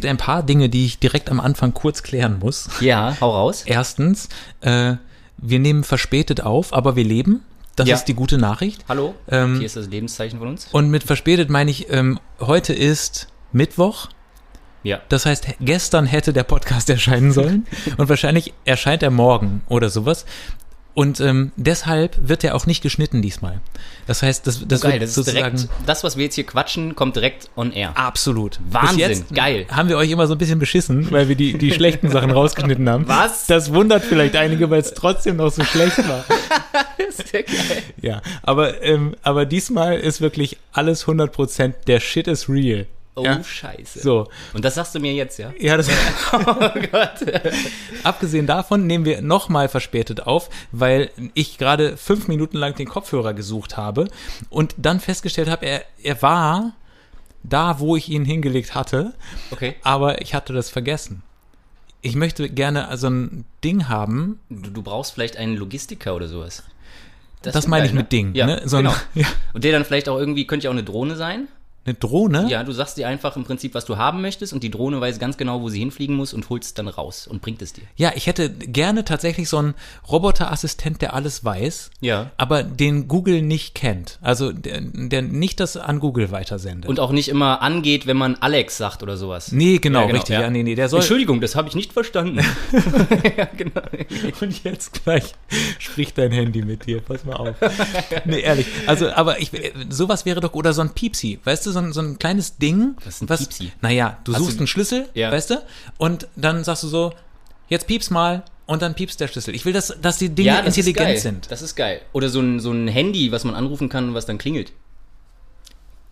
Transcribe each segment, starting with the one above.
gibt ein paar Dinge, die ich direkt am Anfang kurz klären muss. Ja, hau raus. Erstens, äh, wir nehmen verspätet auf, aber wir leben. Das Ja. ist die gute Nachricht. Hallo, Ähm, hier ist das Lebenszeichen von uns. Und mit verspätet meine ich, ähm, heute ist Mittwoch. Ja. Das heißt, gestern hätte der Podcast erscheinen sollen und wahrscheinlich erscheint er morgen oder sowas. Und ähm, deshalb wird er auch nicht geschnitten diesmal. Das heißt, das, das Geil, wird das ist sozusagen direkt, das, was wir jetzt hier quatschen, kommt direkt on air. absolut. Wahnsinn, geil. Haben wir euch immer so ein bisschen beschissen, weil wir die, die schlechten Sachen rausgeschnitten haben. Was? Das wundert vielleicht einige, weil es trotzdem noch so schlecht war. ist ja geil. Ja, aber, ähm, aber diesmal ist wirklich alles 100%, der Shit is real. Oh, ja? scheiße. So, Und das sagst du mir jetzt, ja? ja, das Oh Gott. Abgesehen davon nehmen wir nochmal verspätet auf, weil ich gerade fünf Minuten lang den Kopfhörer gesucht habe und dann festgestellt habe, er, er war da, wo ich ihn hingelegt hatte, Okay. aber ich hatte das vergessen. Ich möchte gerne so ein Ding haben, Du, du brauchst vielleicht einen Logistiker oder sowas. das, wär meine ich mit Ding. Ja, ne? so ein, genau. ja, Und der dann vielleicht auch irgendwie, könnte ja auch eine Drohne sein. Eine Drohne. Ja, du sagst dir einfach im Prinzip, was du haben möchtest und die Drohne weiß ganz genau, wo sie hinfliegen muss und holst es dann raus und bringt es dir. Ja, ich hätte gerne tatsächlich so einen Roboterassistent, der alles weiß, Ja. aber den Google nicht kennt. Also der, der nicht das an Google weitersendet. Und auch nicht immer angeht, wenn man Alex sagt oder sowas. nee, genau, Ja, genau, richtig. ja. Ja. nee, nee, der soll. Entschuldigung, das habe ich nicht verstanden. ja, genau. Und jetzt gleich spricht dein Handy mit dir. Pass mal auf. Nee, ehrlich. Also, aber ich, sowas wäre doch, oder so ein Piepsi. Weißt du, so ein, so ein kleines Ding. Was ist ein was, Piepsi? Naja, du Hast suchst du- einen Schlüssel, Ja. weißt du? Und dann sagst du so, jetzt piepst mal und dann piepst der Schlüssel. Ich will, dass, dass die Dinge Ja, das intelligent sind. Das ist geil. Oder so ein, so ein Handy, was man anrufen kann, was dann klingelt.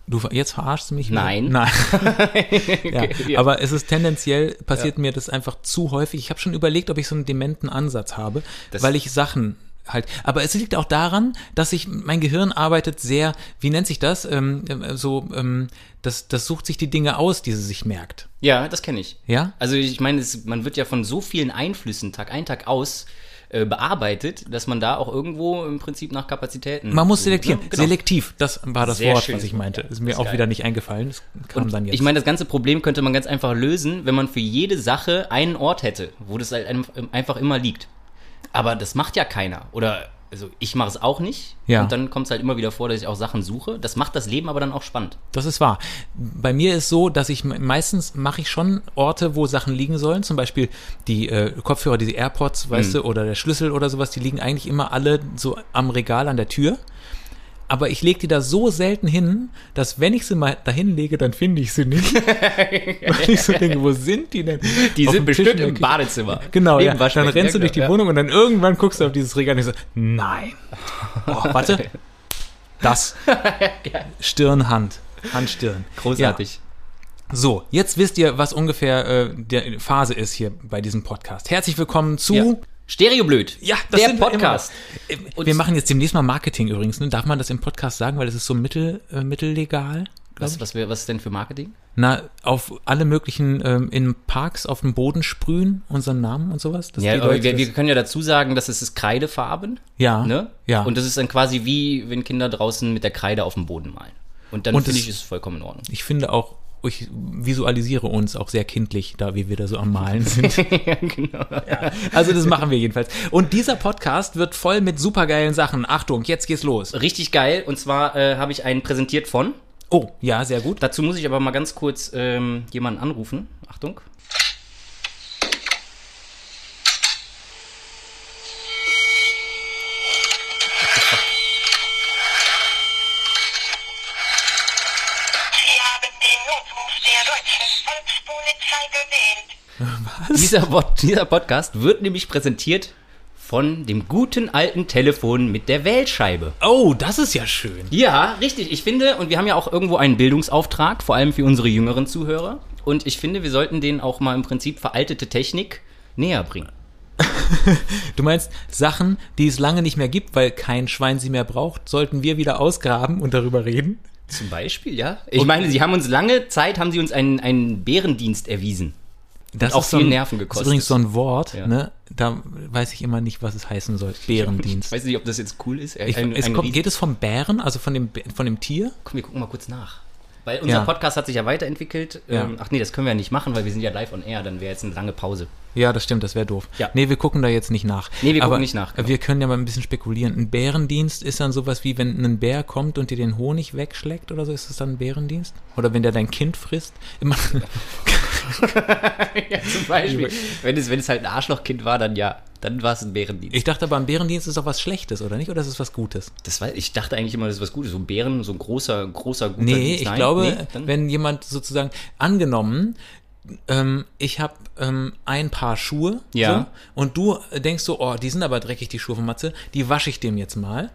Du, jetzt verarschst du mich? Nein. Nein. ja, ja. Aber es ist tendenziell, passiert mir das einfach zu häufig. Ich habe schon überlegt, ob ich so einen dementen Ansatz habe, Das- weil ich Sachen halt. Aber es liegt auch daran, dass ich, mein Gehirn arbeitet sehr, wie nennt sich das? Ähm, ähm, so, ähm, das, das sucht sich die Dinge aus, die sie sich merkt. Ja, das kenne ich. Ja? Also ich meine, man wird ja von so vielen Einflüssen Tag ein, Tag aus äh, bearbeitet, dass man da auch irgendwo im Prinzip nach Kapazitäten. Man muss selektieren. ne? Genau. Selektiv, das war das Sehr Wort, schön. was ich meinte. Ist das mir ist auch geil. wieder nicht eingefallen. Das kam Und dann jetzt. Ich meine, das ganze Problem könnte man ganz einfach lösen, wenn man für jede Sache einen Ort hätte, wo das halt ein- einfach immer liegt. Aber das macht ja keiner. Oder also ich mache es auch nicht. Ja. Und dann kommt es halt immer wieder vor, dass ich auch Sachen suche. Das macht das Leben aber dann auch spannend. Das ist wahr. Bei mir ist so, dass ich me- meistens mache ich schon Orte, wo Sachen liegen sollen. Zum Beispiel die äh, Kopfhörer, diese AirPods, weißt du, oder der Schlüssel oder sowas, die liegen eigentlich immer alle so am Regal an der Tür. Aber ich lege die da so selten hin, dass wenn ich sie mal dahin lege, dann finde ich sie nicht. Weil ich so denke, wo sind die denn? Die Auf sind bestimmt der im. Badezimmer. Genau, ja. Dann rennst du Ja, durch die genau, Wohnung und dann irgendwann guckst du auf dieses Regal und denkst so, nein. Oh, warte. Das. Stirn, Hand. Hand, Stirn. Ja. Großartig. So, jetzt wisst ihr, was ungefähr äh, die Phase ist hier bei diesem Podcast. Herzlich willkommen zu. Ja. Stereoblöd. Ja, das der sind wir Podcast. immer. Äh, Und- Wir machen jetzt demnächst mal Marketing übrigens. Ne? Darf man das im Podcast sagen, weil das ist so mittel, äh, mittellegal? Was, was, was ist denn für Marketing? Na, auf alle möglichen ähm, in Parks auf dem Boden sprühen, unseren Namen und sowas. Ja, wir, wir können ja dazu sagen, dass es ist Kreidefarben. ja, Ne? ja. Und das ist dann quasi wie, wenn Kinder draußen mit der Kreide auf dem Boden malen. Und dann finde ich, ist es vollkommen in Ordnung. ich finde auch, ich visualisiere uns auch sehr kindlich, da wie wir da so am Malen sind. ja, genau. Also das machen wir jedenfalls. Und dieser Podcast wird voll mit supergeilen Sachen. Achtung, jetzt geht's los. Richtig geil. Und zwar äh, habe ich einen präsentiert von. Oh, ja, sehr gut. Dazu muss ich aber mal ganz kurz ähm, jemanden anrufen. Achtung. Dieser, dieser Podcast wird nämlich präsentiert von dem guten alten Telefon mit der Wählscheibe. Oh, das ist ja schön. Ja, richtig. Ich finde, und wir haben ja auch irgendwo einen Bildungsauftrag, vor allem für unsere jüngeren Zuhörer. Und ich finde, wir sollten denen auch mal im Prinzip veraltete Technik näher bringen. Du meinst, Sachen, die es lange nicht mehr gibt, weil kein Schwein sie mehr braucht, sollten wir wieder ausgraben und darüber reden? Zum Beispiel, ja. Ich meine, sie haben uns lange Zeit, haben sie uns einen, einen Bärendienst erwiesen. Das auch ist so viel ein, Nerven Das gekostet. ist übrigens so ein Wort, Ja. ne? Da weiß ich immer nicht, was es heißen soll. Bärendienst. Ich weiß nicht, ob das jetzt cool ist. Ich, Ein- es ein kommt, geht es vom Bären, also von dem, von dem Tier? Komm, wir gucken mal kurz nach. Weil unser Ja. Podcast hat sich ja weiterentwickelt. Ja. Ähm, ach nee, das können wir ja nicht machen, weil wir sind ja live on air. Dann wäre jetzt eine lange Pause. Ja, das stimmt, das wäre doof. Ja. Nee, wir gucken da jetzt nicht nach. Nee, wir gucken Aber nicht nach, genau. Wir können ja mal ein bisschen spekulieren. Ein Bärendienst ist dann sowas wie, wenn ein Bär kommt und dir den Honig wegschlägt oder so, ist das dann ein Bärendienst? Oder wenn der dein Kind frisst? Immer, ja, zum Beispiel. wenn, es, wenn es halt ein Arschlochkind war, dann ja. Dann war es ein Bärendienst. ich dachte aber, ein Bärendienst ist doch was Schlechtes, oder nicht? Oder ist es was Gutes? Das war, ich dachte eigentlich immer, das ist was Gutes. So ein Bären, so ein großer, großer, guter Nee, Dienst. ich Nein? glaube, Nee, wenn jemand sozusagen angenommen, ähm, ich habe ähm, ein Paar Schuhe Ja. so, und du denkst so, oh, die sind aber dreckig, die Schuhe von Matze, die wasche ich dem jetzt mal.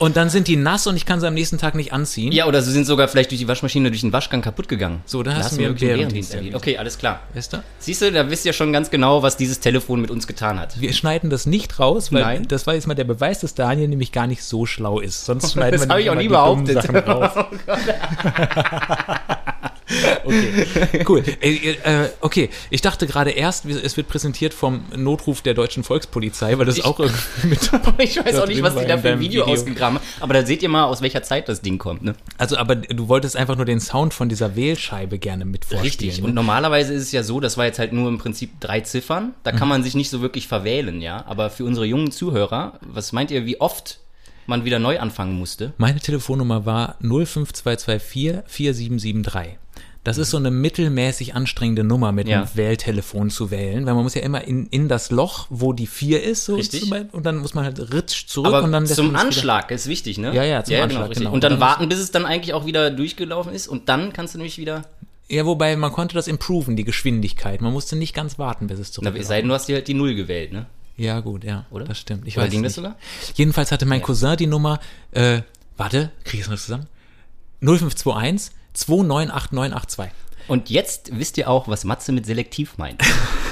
Und dann sind die nass und ich kann sie am nächsten Tag nicht anziehen. Ja, oder sie sind sogar vielleicht durch die Waschmaschine, durch den Waschgang kaputt gegangen. So, da hast du mir wirklich Bärendienst erledigt. Okay, alles klar. Weißt du? Siehst du, da wisst ihr schon ganz genau, was dieses Telefon mit uns getan hat. Wir schneiden das nicht raus, weil Nein. das war jetzt mal der Beweis, dass Daniel nämlich gar nicht so schlau ist. Sonst schneiden Das wir habe ich auch nie behauptet. Sachen raus. okay, cool. Äh, äh, okay, ich dachte gerade erst, es wird präsentiert vom Notruf der deutschen Volkspolizei, weil das Ich- auch irgendwie mit. ich weiß auch nicht, was die da für ein Video, Video. ausgegraben haben. Aber da seht ihr mal, aus welcher Zeit das Ding kommt. Ne? Also, aber du wolltest einfach nur den Sound von dieser Wählscheibe gerne mit vorspielen. Richtig. ne? Und normalerweise ist es ja so, das war jetzt halt nur im Prinzip drei Ziffern. Da kann man sich nicht so wirklich verwählen, ja. Aber für unsere jungen Zuhörer, was meint ihr, wie oft man wieder neu anfangen musste? Meine Telefonnummer war 05224 4773. Das ist so eine mittelmäßig anstrengende Nummer mit Ja. einem Wähltelefon zu wählen, weil man muss ja immer in, in das Loch, wo die 4 ist, so Richtig. und dann muss man halt ritsch zurück Aber und dann zum Anschlag ist wichtig, ne? Ja, ja, zum Anschlag, richtig. genau. Und dann Und dann warten, bis es dann eigentlich auch wieder durchgelaufen ist. Und dann kannst du nämlich wieder. Ja, wobei man konnte das improven, die Geschwindigkeit. Man musste nicht ganz warten, bis es Na, zurück es sei denn, du hast dir halt die Null gewählt, ne? Ja, gut, ja, Oder? das stimmt. Ich Oder weiß ging es das nicht. sogar? Jedenfalls hatte mein Cousin die Nummer, äh, warte, krieg ich es noch zusammen? 0521 298982. Und jetzt wisst ihr auch, was Matze mit selektiv meint.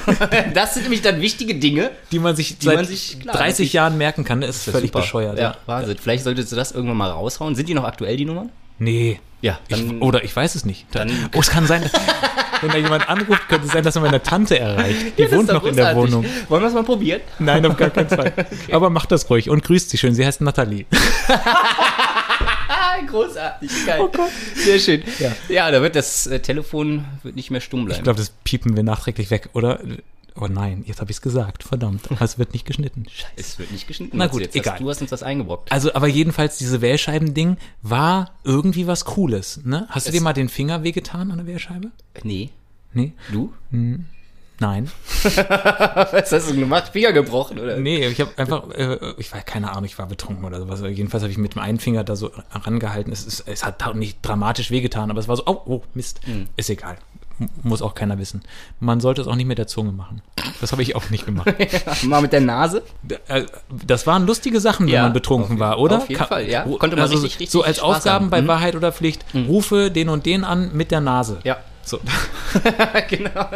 das sind nämlich dann wichtige Dinge. die man sich Die seit man sich- klar, 30 natürlich. Jahren merken kann, das ist völlig Super. bescheuert. Ja, Wahnsinn. Vielleicht solltest du das irgendwann mal raushauen. Sind die noch aktuell, die Nummern? Nee. Ja, Ich, dann- oder ich weiß es nicht. Da, dann- oh, es kann sein, wenn da jemand anruft, könnte es sein, dass er meine Tante erreicht. Die Ja, das wohnt noch in der. Wohnung. Wollen wir es mal probieren? Nein, auf gar keinen Fall. Aber macht das ruhig und grüßt sie schön. Sie heißt Nathalie. Großartig. Geil. Oh Gott. Sehr schön. Ja, ja da wird das äh, Telefon wird nicht mehr stumm bleiben. Ich glaube, das piepen wir nachträglich weg, oder? Oh nein, jetzt habe ich es gesagt. Verdammt. Aber es wird nicht geschnitten. Scheiße. es wird nicht geschnitten. Na gut, jetzt egal. Hast, du hast uns was eingebrockt. Also, aber jedenfalls, diese Wählscheiben-Ding war irgendwie was Cooles, ne? Hast du Es- dir mal den Finger wehgetan an der Wählscheibe? Nee. Nee? Du? Nein. Was hast du gemacht? Finger gebrochen, oder? Nee, ich habe einfach, äh, ich war keine Ahnung, ich war betrunken oder sowas. Jedenfalls habe ich mit dem einen Finger da so rangehalten. Es, ist, es hat nicht dramatisch wehgetan, aber es war so, oh, oh Mist, ist egal. M- Muss auch keiner wissen. Man sollte es auch nicht mit der Zunge machen. Das habe ich auch nicht gemacht. Mal mit der Nase? Äh, Das waren lustige Sachen, wenn Ja, man betrunken auf- war, oder? auf jeden Ka- Fall, ja. Konnte man also richtig, richtig So als Spaß Aufgaben haben. bei Mhm. Wahrheit oder Pflicht, rufe den und den an mit der Nase. Ja. So. genau.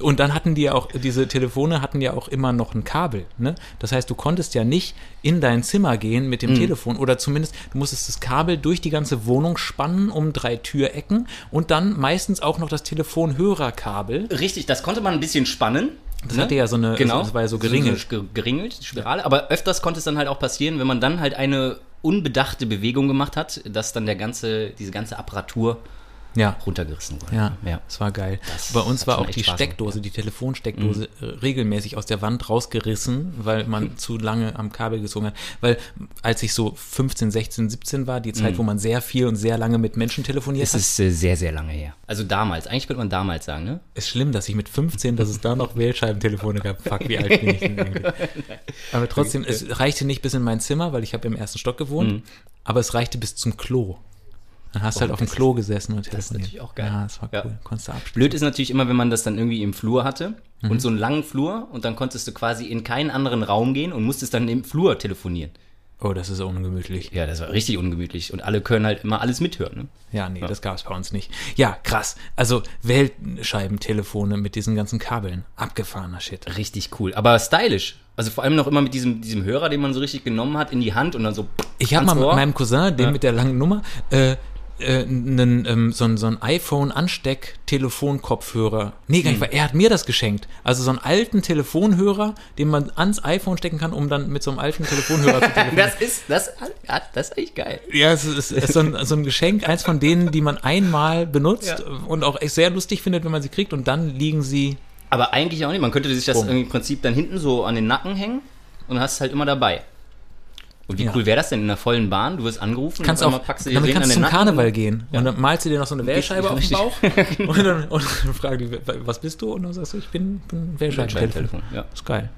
Und dann hatten die ja auch, diese Telefone hatten ja auch immer noch ein Kabel. Ne? Das heißt, du konntest ja nicht in dein Zimmer gehen mit dem Mhm. Telefon oder zumindest du musstest das Kabel durch die ganze Wohnung spannen um drei Türecken und dann meistens auch noch das Telefonhörerkabel. Richtig, das konnte man ein bisschen spannen. Das hatte ja so eine, Genau. das war ja so geringelt. So, ge- geringelt, Spirale. Aber öfters konnte es dann halt auch passieren, wenn man dann halt eine unbedachte Bewegung gemacht hat, dass dann der ganze, diese ganze Apparatur Ja. runtergerissen wurde. Ja, ja. das war geil. Das Bei uns war auch die Spaß gemacht, Steckdose, die Telefonsteckdose äh, regelmäßig aus der Wand rausgerissen, weil man zu lange am Kabel gezogen hat. Weil als ich so 15, 16, 17 war, die Zeit, wo man sehr viel und sehr lange mit Menschen telefoniert Es hat, ist äh, sehr, sehr lange her. Also damals, eigentlich könnte man damals sagen, ne? ist schlimm, dass ich mit 15, dass es da noch Wählscheibentelefone gab. Fuck, wie alt bin ich denn eigentlich? Aber trotzdem, es reichte nicht bis in mein Zimmer, weil ich habe im ersten Stock gewohnt, aber es reichte bis zum Klo. Dann hast du halt auf dem. Oh, das Klo gesessen und ist telefoniert. natürlich auch geil. Ja, das war Ja. cool. Konntest du abspielen. Blöd ist natürlich immer, wenn man das dann irgendwie im Flur hatte Mhm. und so einen langen Flur und dann konntest du quasi in keinen anderen Raum gehen und musstest dann im Flur telefonieren. Oh, das ist ungemütlich. Ja, das war richtig ungemütlich und alle können halt immer alles mithören, ne? Ja, nee, das gab es bei uns nicht. Ja, krass. Also Weltscheibentelefone mit diesen ganzen Kabeln. Abgefahrener Shit. Richtig cool, aber stylisch. Also vor allem noch immer mit diesem, diesem Hörer, den man so richtig genommen hat, in die Hand und dann so Ich habe mal mit meinem Cousin, den Ja. mit der langen Nummer, äh, äh, einen, ähm, so, ein- so ein iPhone-Ansteck-Telefonkopfhörer. Nee, gar Hm. nicht, weil er hat mir das geschenkt. Also so einen alten Telefonhörer, den man ans iPhone stecken kann, um dann mit so einem alten Telefonhörer zu telefonieren. Das ist, das, das ist echt geil. Ja, es ist, es ist so, ein, so ein Geschenk, eins von denen, die man einmal benutzt Ja. und auch echt sehr lustig findet, wenn man sie kriegt und dann liegen sie. Aber eigentlich auch nicht. Man könnte sich das Bumm. im Prinzip dann hinten so an den Nacken hängen und hast es halt immer dabei. Und wie Ja. cool wäre das denn in einer vollen Bahn? Du wirst angerufen Kannst und auch, packst du dir damit kannst du zum Nacken. Karneval gehen und dann malst du dir noch so eine Wählscheibe auf den. Bauch und dann, und dann fragen die, was bist du? Und dann sagst du, ich bin, bin Wählscheibentelefon. Ja. Ist geil.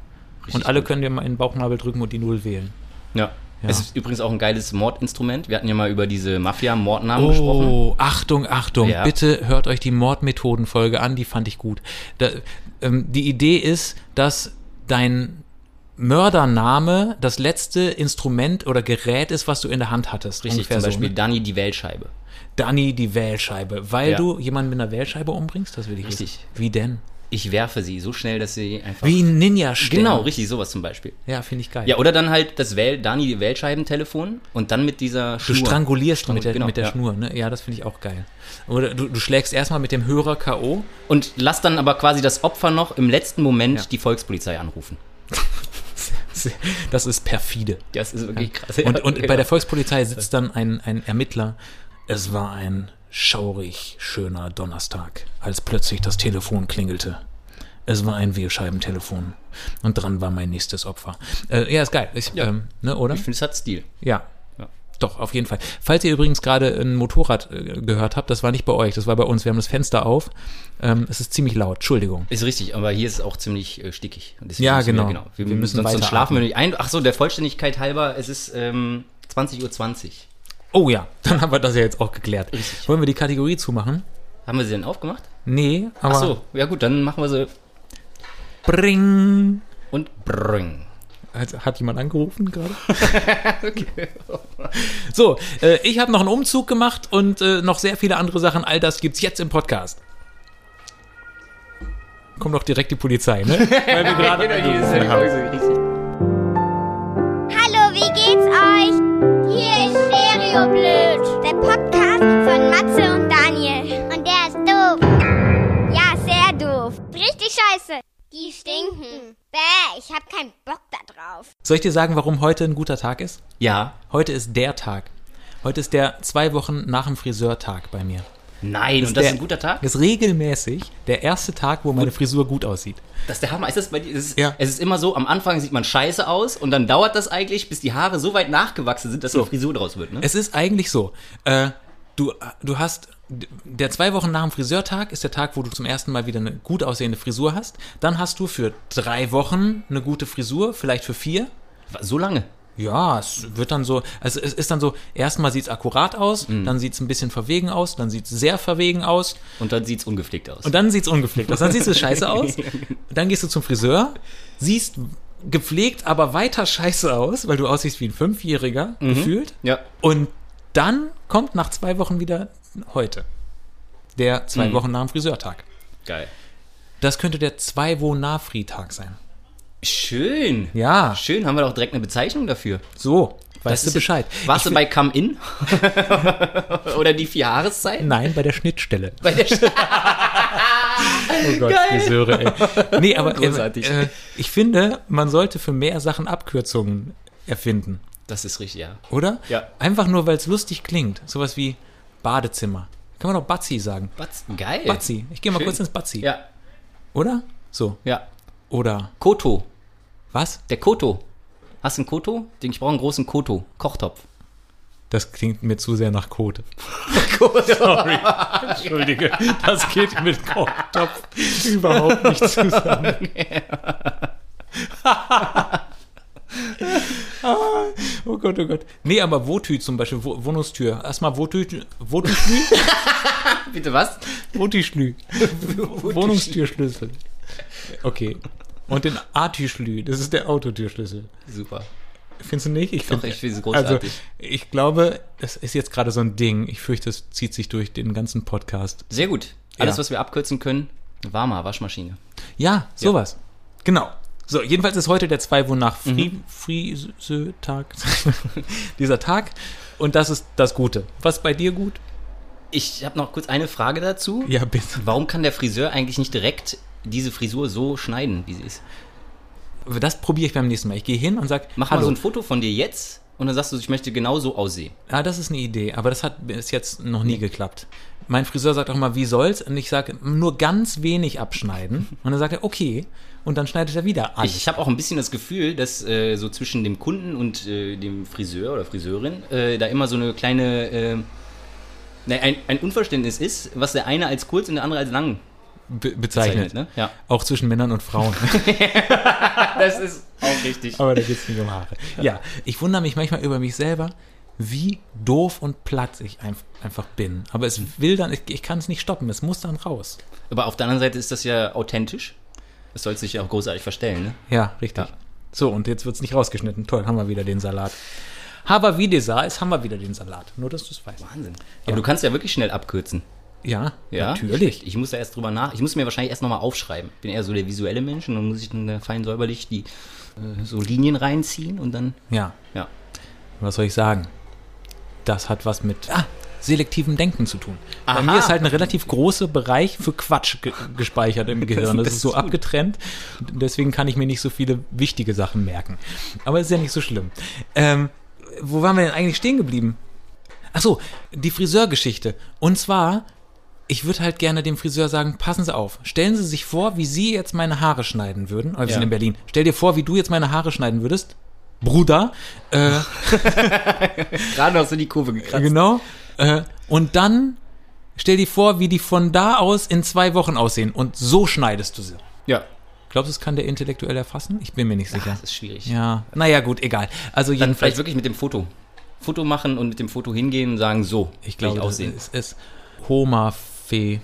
Richtig und alle gut. können dir mal in den Bauchnabel drücken und die Null wählen. Ja. Ja. Es ist übrigens auch ein geiles Mordinstrument. Wir hatten ja mal über diese Mafia-Mordnamen gesprochen. Oh, Achtung, Achtung. Ja. Bitte hört euch die Mordmethoden-Folge an, die fand ich gut. Da, ähm, die Idee ist, dass dein Mördername das letzte Instrument oder Gerät ist, was du in der Hand hattest. Richtig, zum Beispiel So? Danny die Wählscheibe. Danny die Wählscheibe. Weil Ja. du jemanden mit einer Wählscheibe umbringst? Das will ich Richtig. wissen. Wie denn? Ich werfe sie so schnell, dass sie einfach... Wie ein Ninja-Stern. Genau, richtig, sowas zum Beispiel. Ja, finde ich geil. Ja, oder dann halt das Wähl Dani die Wählscheibentelefon und dann mit dieser Du Schnur. strangulierst mit der, Genau, mit der ja. Schnur, ne? Ja, das finde ich auch geil. Oder du, du schlägst erstmal mit dem Hörer K.O. Und lass dann aber quasi das Opfer noch im letzten Moment Ja. die Volkspolizei anrufen. Das ist perfide. Das ist wirklich krass. Und, und genau. bei der Volkspolizei sitzt dann ein, ein Ermittler. Es war ein schaurig schöner Donnerstag, als plötzlich das Telefon klingelte. Es war ein Wählscheibentelefon. Und dran war mein nächstes Opfer. Äh, ja, ist geil. Ich, Ja. Ähm, ne, oder? Ich finde, es hat Stil. Ja. Doch, auf jeden Fall. Falls ihr übrigens gerade ein Motorrad äh, gehört habt, das war nicht bei euch, das war bei uns. Wir haben das Fenster auf. Ähm, es ist ziemlich laut. Entschuldigung. Ist richtig, aber hier ist es auch ziemlich äh, stickig. Ja, genau. Wir, genau. Wir, Wir müssen sonst, sonst schlafen wir nicht ein. Ach so, der Vollständigkeit halber, es ist ähm, 20.20 Uhr. Oh ja, dann haben wir das ja jetzt auch geklärt. Richtig. Wollen wir die Kategorie zumachen? Haben wir sie denn aufgemacht? Nee, aber Ach so, ja gut, dann machen wir sie bring. und bring. Hat, hat jemand angerufen gerade? So, äh, ich habe noch einen Umzug gemacht und äh, noch sehr viele andere Sachen. All das gibt's jetzt im Podcast. Kommt doch direkt die Polizei, ne? Weil wir gerade haben. Hallo, wie geht's euch? Hier ist Stereoblöd, der Podcast von Matze und Daniel. Und der ist doof. Ja, sehr doof. Richtig scheiße. Die stinken. Bäh, ich hab keinen Bock da drauf. Soll ich dir sagen, warum heute ein guter Tag ist? Ja. Heute ist der Tag. Heute ist der zwei Wochen nach dem Friseurtag bei mir. Nein, und das der- ist ein guter Tag? Ist regelmäßig der erste Tag, wo meine Frisur gut aussieht. Das ist der Hammer. Ist das bei dir? Es ist, Ja. es ist immer so, am Anfang sieht man scheiße aus und dann dauert das eigentlich, bis die Haare so weit nachgewachsen sind, dass So. eine Frisur draus wird, ne? Es ist eigentlich so. Äh, du, du hast, der zwei Wochen nach dem Friseurtag ist der Tag, wo du zum ersten Mal wieder eine gut aussehende Frisur hast. Dann hast du für drei Wochen eine gute Frisur, vielleicht für vier. So lange. Ja, es wird dann so, also es ist dann so, erstmal sieht es akkurat aus, dann sieht es ein bisschen verwegen aus, dann sieht es sehr verwegen aus Und dann sieht's ungepflegt aus. und dann sieht es ungepflegt aus. Dann siehst du scheiße aus. Dann gehst du zum Friseur, siehst gepflegt, aber weiter scheiße aus, weil du aussiehst wie ein Fünfjähriger, gefühlt. ja. Und dann kommt nach zwei Wochen wieder heute. Der zwei Wochen nach dem Friseurtag. Geil. Das könnte der zwei wo Nafri-Tag sein. Schön. Ja, Schön, haben wir doch direkt eine Bezeichnung dafür. so. Das Weißt du Bescheid? Warst Ich du bei Come In? Oder die vier Jahreszeiten? Nein, bei der Schnittstelle. Bei der Oh Gott, Geil. Friseure, ey. Nee, aber äh, Großartig. äh, ich finde, man sollte für mehr Sachen Abkürzungen erfinden, Das ist richtig, ja. oder? Ja. Einfach nur, weil es lustig klingt. Sowas wie Badezimmer. Kann man doch Batzi sagen. Batz, geil. Batzi. Ich gehe mal Schön. kurz ins Batzi. Ja, Oder? So. ja. Oder Koto. was? Der Koto. Hast du einen Koto? Den- Ich brauche einen großen Koto. Kochtopf. Das klingt mir zu sehr nach Code. Sorry. Entschuldige. Das geht mit Kochtopf überhaupt nicht zusammen. Ah, oh Gott, oh Gott. Nee, aber Wotü zum Beispiel, Wo Wohnungstür. Erstmal Wotü, Wotüschlü, Bitte was? Wotüschlü. Wohnungstürschlüssel. Okay. Und den Atüschlü, das ist der Autotürschlüssel. Super. Findest du nicht? Ich Doch, find- ich finde es großartig. Also, ich glaube, das ist jetzt gerade so ein Ding. Ich fürchte, es zieht sich durch den ganzen Podcast. Sehr gut. Alles, Ja. was wir abkürzen können, warmer Waschmaschine. Ja, sowas. Genau. So, jedenfalls ist heute der zwei wonach Fri Mhm. Friese-Tag. Dieser Tag. Und das ist das Gute. Was bei dir gut? Ich habe noch kurz eine Frage dazu. Ja, bitte. Warum kann der Friseur eigentlich nicht direkt diese Frisur so schneiden, wie sie ist? Das probiere ich beim nächsten Mal. Ich gehe hin und sage, Mach hallo. mal so ein Foto von dir jetzt und dann sagst du, ich möchte genau so aussehen. Ja, das ist eine Idee, aber das hat bis jetzt noch nie geklappt. Mein Friseur sagt auch mal, wie soll's? Und ich sage, nur ganz wenig abschneiden. Und dann sagt er, okay. Und dann schneidet er wieder alles. Ich, habe auch ein bisschen das Gefühl, dass äh, so zwischen dem Kunden und äh, dem Friseur oder Friseurin äh, da immer so eine kleine, äh, ne, ein, ein Unverständnis ist, was der eine als kurz und der andere als lang be bezeichnet. ne? Ja. Auch zwischen Männern und Frauen. Das ist auch richtig. aber da geht's nicht um Haare. Ja, ich wundere mich manchmal über mich selber, wie doof und platt ich ein, einfach bin. Aber es will dann, ich, ich kann es nicht stoppen, es muss dann raus. Aber auf der anderen Seite ist das ja authentisch. Das soll sich ja auch großartig verstellen, ne? Ja, richtig. Ja. So, und jetzt wird's nicht rausgeschnitten. Toll, haben wir wieder den Salat. Aber wie dieser ist, haben wir wieder den Salat. Nur, dass du es weißt. Wahnsinn. Aber du kannst ja wirklich schnell abkürzen. Ja, Ja, natürlich. Ich, ich muss da erst drüber nach. Ich muss mir wahrscheinlich erst nochmal aufschreiben. Ich bin eher so der visuelle Mensch und dann muss ich dann fein säuberlich die äh, so Linien reinziehen und dann, Ja, ja. was soll ich sagen? Das hat was mit ah, selektivem Denken zu tun. Bei Aha. mir ist halt ein relativ großer Bereich für Quatsch ge gespeichert im Gehirn. Das Das ist so gut. abgetrennt. Deswegen kann ich mir nicht so viele wichtige Sachen merken. Aber ist ja nicht so schlimm. Ähm, wo waren wir denn eigentlich stehen geblieben? Ach so, die Friseurgeschichte. Und zwar, ich würde halt gerne dem Friseur sagen, passen Sie auf. Stellen Sie sich vor, wie Sie jetzt meine Haare schneiden würden. Oder wir Ja. sind in Berlin. Stell dir vor, wie du jetzt meine Haare schneiden würdest. Bruder. Äh, Gerade noch so die Kurve gekratzt. Genau. Äh, und dann stell dir vor, wie die von da aus in zwei Wochen aussehen. Und so schneidest du sie. Ja. Glaubst du, das kann der intellektuell erfassen? Ich bin mir nicht sicher. Das ist schwierig. Ja, naja, gut, egal. Also Dann jedenfalls, vielleicht wirklich mit dem Foto. Foto machen und mit dem Foto hingehen und sagen, so ich glaube, das aussehen. ist, ist Homafee.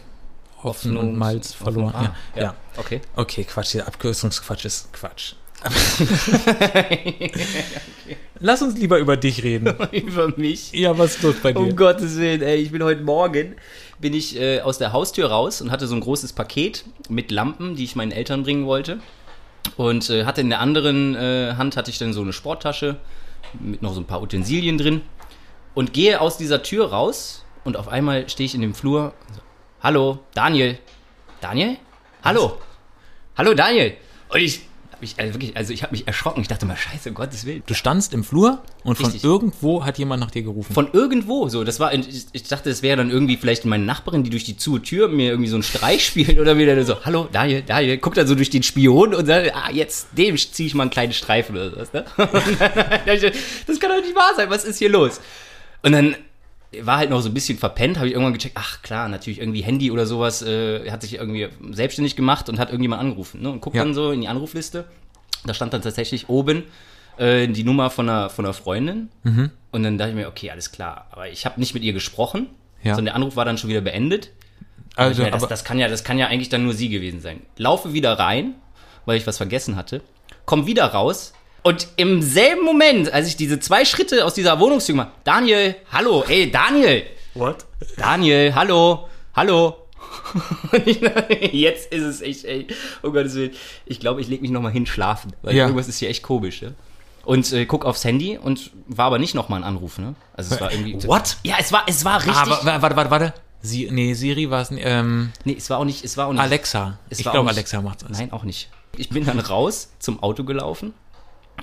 Hoffen und Malz verloren. Ah, ja, ja. Okay. Okay, Quatsch, der Abkürzungsquatsch ist Quatsch. Lass uns lieber über dich reden. Über mich. Ja, was ist los bei dir? Um Gottes Willen, ey, ich bin heute Morgen, bin ich äh, aus der Haustür raus und hatte so ein großes Paket mit Lampen, die ich meinen Eltern bringen wollte. Und äh, hatte in der anderen äh, Hand hatte ich dann so eine Sporttasche mit noch so ein paar Utensilien drin. Und gehe aus dieser Tür raus und auf einmal stehe ich in dem Flur. So, Hallo, Daniel. Daniel? Hallo. Hallo, Daniel. Und ich mich, also wirklich, also ich habe mich erschrocken. Ich dachte mal, scheiße, um Gottes Willen. Du standst im Flur und von Richtig. irgendwo hat jemand nach dir gerufen. Von irgendwo, so. Das war, ich, ich dachte, das wäre dann irgendwie vielleicht meine Nachbarin, die durch die zu Tür mir irgendwie so einen Streich spielt oder wieder so, hallo, Daniel, Daniel, guckt dann so durch den Spion und sagt, ah, jetzt, dem ziehe ich mal einen kleinen Streifen oder sowas, ne? Dann das kann doch nicht wahr sein, was ist hier los? Und dann war halt noch so ein bisschen verpennt, habe ich irgendwann gecheckt, ach klar, natürlich irgendwie Handy oder sowas, äh, hat sich irgendwie selbstständig gemacht und hat irgendjemand angerufen, ne? Und guckt Ja. dann so in die Anrufliste, da stand dann tatsächlich oben äh, die Nummer von einer, von einer Freundin. Und dann dachte ich mir, okay, alles klar. Aber ich habe nicht mit ihr gesprochen, Ja. sondern der Anruf war dann schon wieder beendet. also, ja, das, aber, das, kann ja, das kann ja eigentlich dann nur sie gewesen sein. Laufe wieder rein, weil ich was vergessen hatte. Komm wieder raus. Und im selben Moment, als ich diese zwei Schritte aus dieser Wohnungstür mache, Daniel, hallo, ey, Daniel, what? Daniel, hallo, hallo. Jetzt ist es echt, ey, oh Gottes Willen. Ich glaube, ich lege mich nochmal hin schlafen, weil Ja. irgendwas ist hier echt komisch, ja. Und äh, guck aufs Handy und war aber nicht nochmal ein Anruf, ne? Also es war irgendwie. What? Ja, es war, es war richtig. Ah, wa- warte, warte, warte. Sie, nee, Siri war es, ähm, nee, es war auch nicht, es war auch nicht. Alexa. Es ich glaube, nicht- Alexa macht das. Nein, auch nicht. Ich bin dann raus zum Auto gelaufen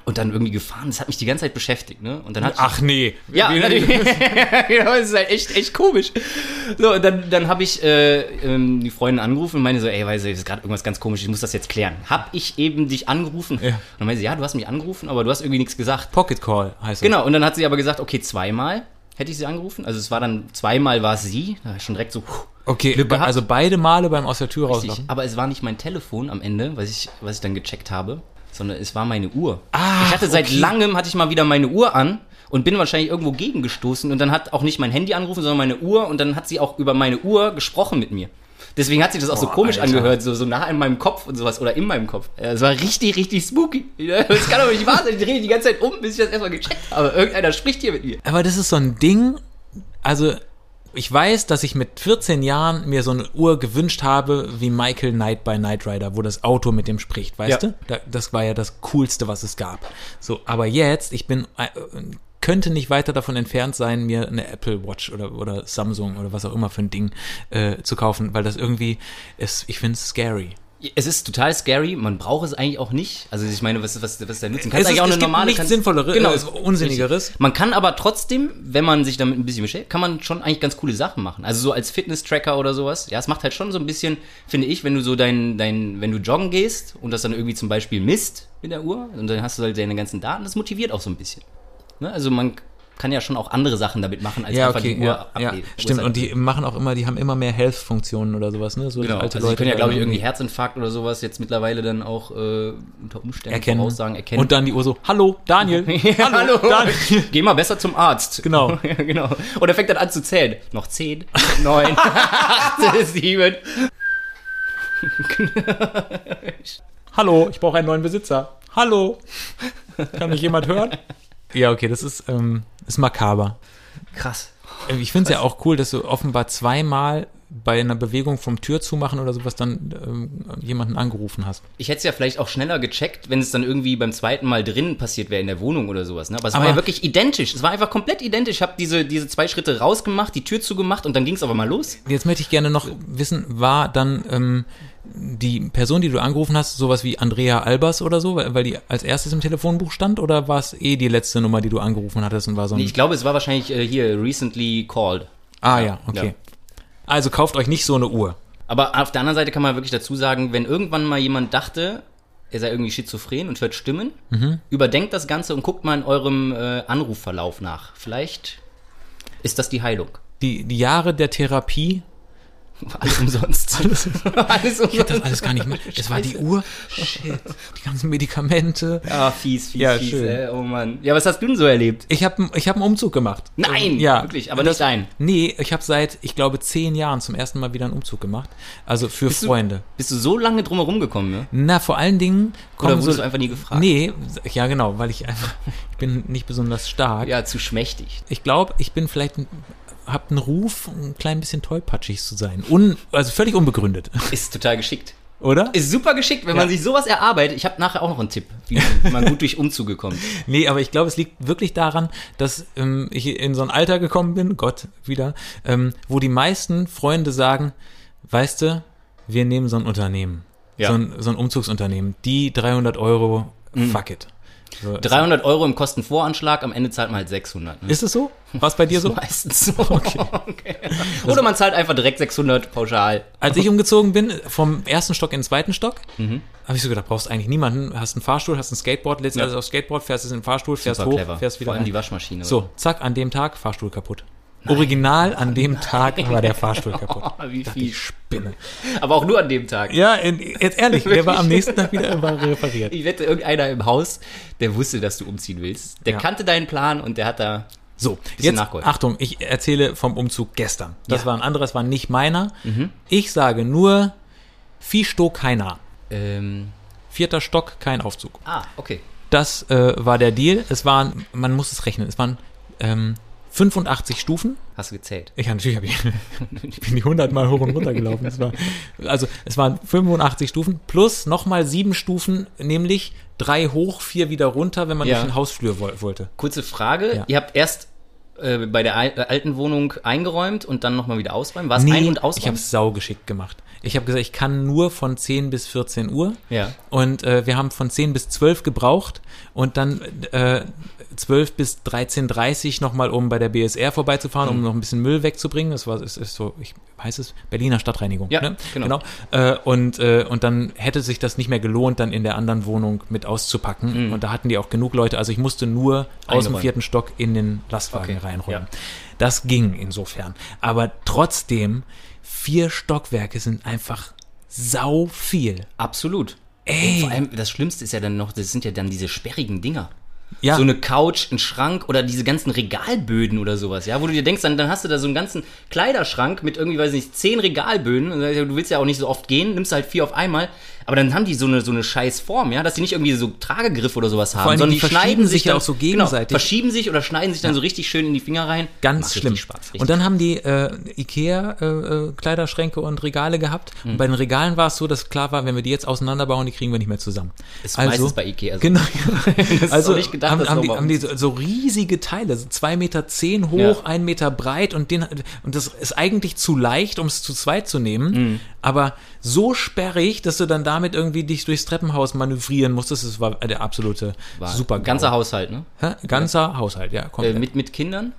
und dann irgendwie gefahren. Das hat mich die ganze Zeit beschäftigt, ne? Und dann hat Ach nee. Ja, genau, das ist halt echt, echt komisch. So, und dann, dann habe ich äh, ähm, die Freundin angerufen und meine so, ey, weißt du, das ist gerade irgendwas ganz komisch, ich muss das jetzt klären. Hab ich eben dich angerufen? Ja. Und dann meinte sie, ja, du hast mich angerufen, aber du hast irgendwie nichts gesagt. Pocket Call heißt Genau, und dann hat sie aber gesagt, okay, zweimal hätte ich sie angerufen. Also es war dann, zweimal war es sie. Da hab ich schon direkt so, puh. Okay, also beide Male beim aus der Tür richtig. rauslaufen. Aber es war nicht mein Telefon am Ende, was ich, was ich dann gecheckt habe, sondern es war meine Uhr. Ah, ich hatte seit okay. langem, hatte ich mal wieder meine Uhr an und bin wahrscheinlich irgendwo gegengestoßen und dann hat auch nicht mein Handy angerufen, sondern meine Uhr und dann hat sie auch über meine Uhr gesprochen mit mir. Deswegen hat sich das auch so Boah, komisch Alter. angehört, so, so nah in meinem Kopf und sowas oder in meinem Kopf. Es war richtig, richtig spooky. Das kann doch nicht wahr sein. Ich drehe die ganze Zeit um, bis ich das erstmal gecheckt habe. Irgendeiner spricht hier mit mir. Aber das ist so ein Ding, also ich weiß, dass ich mit 14 Jahren mir so eine Uhr gewünscht habe, wie Michael Knight bei Knight Rider, wo das Auto mit dem spricht, weißt Ja. du? Da, das war ja das Coolste, was es gab. So, aber jetzt, ich bin äh, könnte nicht weiter davon entfernt sein, mir eine Apple Watch oder, oder Samsung oder was auch immer für ein Ding äh, zu kaufen, weil das irgendwie ist, ich finde es scary. Es ist total scary, man braucht es eigentlich auch nicht. Also ich meine, was, was, was ist der Nutzen? Es Kannst ist- eigentlich auch es eine gibt normale... nichts kannst- Sinnvolleres, genau, äh, Unsinnigeres. Man kann aber trotzdem, wenn man sich damit ein bisschen beschäftigt, kann man schon eigentlich ganz coole Sachen machen. Also so als Fitness-Tracker oder sowas. Ja, es macht halt schon so ein bisschen, finde ich, wenn du so dein, dein, wenn du joggen gehst und das dann irgendwie zum Beispiel misst mit der Uhr und dann hast du halt deine ganzen Daten, das motiviert auch so ein bisschen. Ne? Also man kann ja schon auch andere Sachen damit machen, als Ja, einfach okay, die Uhr ja, ja, stimmt. Und die machen auch immer, die haben immer mehr Health-Funktionen oder sowas, ne? So Genau, alte also die können ja, glaube ich, irgendwie Herzinfarkt oder sowas jetzt mittlerweile dann auch äh, unter Umständen erkennen. voraussagen, erkennen. Und dann die Uhr so, hallo, Daniel. Ja, hallo, Daniel. Geh mal besser zum Arzt. Genau. ja, genau. Und er fängt dann an zu zählen. Noch 10, 9, 8, 7. Hallo, ich brauche einen neuen Besitzer. Hallo. Kann mich jemand hören? Ja, okay, das ist, ähm, ist makaber. Krass. Äh, Ich finde es ja auch cool, dass du offenbar zweimal bei einer Bewegung vom Tür zumachen oder sowas dann ähm, jemanden angerufen hast. Ich hätte es ja vielleicht auch schneller gecheckt, wenn es dann irgendwie beim zweiten Mal drinnen passiert wäre in der Wohnung oder sowas. Ne? Aber es war Aber- ja wirklich identisch. Es war einfach komplett identisch. Ich habe diese, diese zwei Schritte rausgemacht, die Tür zugemacht und dann ging es aber mal los. Jetzt möchte ich gerne noch wissen, war dann ähm, die Person, die du angerufen hast, sowas wie Andrea Albers oder so, weil, weil die als erstes im Telefonbuch stand oder war es eh die letzte Nummer, die du angerufen hattest und war so ein... Nee, ich glaube, es war wahrscheinlich äh, hier recently called. ah ja, okay. Also kauft euch nicht so eine Uhr. Aber auf der anderen Seite kann man wirklich dazu sagen, wenn irgendwann mal jemand dachte, er sei irgendwie schizophren und hört Stimmen, Mhm. überdenkt das Ganze und guckt mal in eurem äh, Anrufverlauf nach. Vielleicht ist das die Heilung. Die, die Jahre der Therapie, Alles umsonst. Alles ich hätte das alles gar nicht mehr. Es war die. Uhr, shit, die ganzen Medikamente. Ah, fies, fies, Ja, fies. schön. Äh, oh Mann. Ja, was hast du denn so erlebt? Ich habe ich hab einen Umzug gemacht. Nein, ja, wirklich, aber das, nicht dein. Nee, ich habe seit, ich glaube, zehn Jahren zum ersten Mal wieder einen Umzug gemacht. Also für du- Freunde. Bist du so lange drumherum gekommen, ne? Na, vor allen Dingen Oder wurdest so, du einfach nie gefragt? Nee, ja genau, weil ich einfach, ich bin nicht besonders stark. Ja, zu schmächtig. Ich glaube, ich bin vielleicht, ein- hab einen Ruf, ein klein bisschen tollpatschig zu sein. Un, also völlig unbegründet, Ist total geschickt. oder? Ist super geschickt, wenn man Ja. sich sowas erarbeitet. Ich habe nachher auch noch einen Tipp, wie man, wie man gut durch Umzüge kommt. Nee, aber ich glaube, es liegt wirklich daran, dass ähm, ich in so ein Alter gekommen bin, Gott wieder, ähm, wo die meisten Freunde sagen, weißt du, wir nehmen so ein Unternehmen, Ja. so, ein, so ein Umzugsunternehmen, die 300 Euro, Mhm. fuck it. So, 300 Euro im Kostenvoranschlag, am Ende zahlt man halt 600. Ne? Ist es so? War es bei dir so? Meistens so. Okay. Oder man zahlt einfach direkt 600 pauschal. Als ich umgezogen bin, vom ersten Stock in den zweiten Stock, Mhm. habe ich so gedacht, brauchst eigentlich niemanden, hast einen Fahrstuhl, hast ein Skateboard, lädst Ja. alles aufs Skateboard, fährst es in den Fahrstuhl, fährst Super hoch, clever. fährst wieder Vor allem die rein. Waschmaschine. So, zack, an dem Tag, Fahrstuhl kaputt. Original an dem Tag war der Fahrstuhl kaputt. Oh, wie viel. spinne. Aber auch nur an dem Tag. Ja, in, jetzt ehrlich, der war am nächsten Tag wieder repariert. Ich wette, irgendeiner im Haus, der wusste, dass du umziehen willst. Der Ja. kannte deinen Plan und der hat da. So, jetzt nachgeholfen. Achtung, ich erzähle vom Umzug gestern. Das Ja. war ein anderer, das war nicht meiner. Ich sage nur, Viehstock keiner. Ähm, Vierter Stock, kein Aufzug. ah, okay. Das äh, war der Deal. Es waren, man muss es rechnen, es waren ähm, 85 Stufen. Hast du gezählt. Ich natürlich habe ich, ich bin die 100 Mal hoch und runter gelaufen. Es war, also es waren 85 Stufen plus nochmal sieben Stufen, nämlich drei hoch, vier wieder runter, wenn man Ja. durch den Hausflur woll- wollte. Kurze Frage. Ja. Ihr habt erst äh, bei der al- alten Wohnung eingeräumt und dann nochmal wieder ausräumen? War es ein- und ich habe ausräumen? es saugeschickt gemacht. Ich habe gesagt, ich kann nur von 10 bis 14 Uhr. Ja. Und äh, wir haben von 10 bis 12 gebraucht und dann äh, 12 bis 13.30 nochmal, um bei der BSR vorbeizufahren, Mhm. um noch ein bisschen Müll wegzubringen. Das war, ist, ist so, ich heißt es, Berliner Stadtreinigung. Ja, ne? genau. Äh, und, äh, und dann hätte sich das nicht mehr gelohnt, dann in der anderen Wohnung mit auszupacken. Mhm. Und da hatten die auch genug Leute. Also ich musste nur aus dem vierten Stock in den Lastwagen Okay, reinräumen. ja. Das ging insofern. Aber trotzdem, vier Stockwerke sind einfach sau viel. Absolut. Ey. Und vor allem, das Schlimmste ist ja dann noch, das sind ja dann diese sperrigen Dinger. Ja. So eine Couch, ein Schrank oder diese ganzen Regalböden oder sowas, ja, wo du dir denkst, dann, dann hast du da so einen ganzen Kleiderschrank mit irgendwie, weiß ich nicht, zehn Regalböden du willst ja auch nicht so oft gehen, nimmst halt vier auf einmal, Aber dann haben die so eine, so eine scheiß Form, ja, dass die nicht irgendwie so Tragegriffe oder sowas haben, sondern die die, verschieben schneiden sich ja dann, auch so genau, gegenseitig. verschieben sich oder schneiden sich dann so richtig schön in die Finger rein. Ganz Macht schlimm. Spaß, und dann haben die äh, Ikea äh, äh, Kleiderschränke und Regale gehabt. Hm. Und bei den Regalen war es so, dass klar war, wenn wir die jetzt auseinanderbauen, die kriegen wir nicht mehr zusammen. Ist meistens bei Ikea so. Genau. also nicht gedacht, haben, haben, die, haben die so, so riesige Teile, so zwei Meter zehn hoch, Ja. ein Meter breit und den und das ist eigentlich zu leicht, um es zu zweit zu nehmen, Mhm. Aber so sperrig, dass du dann damit irgendwie dich durchs Treppenhaus manövrieren musstest. Das war der absolute War super Ganzer Haushalt, ne? Hä? ganzer Haushalt, ja, Äh, komplett. mit, mit Kindern?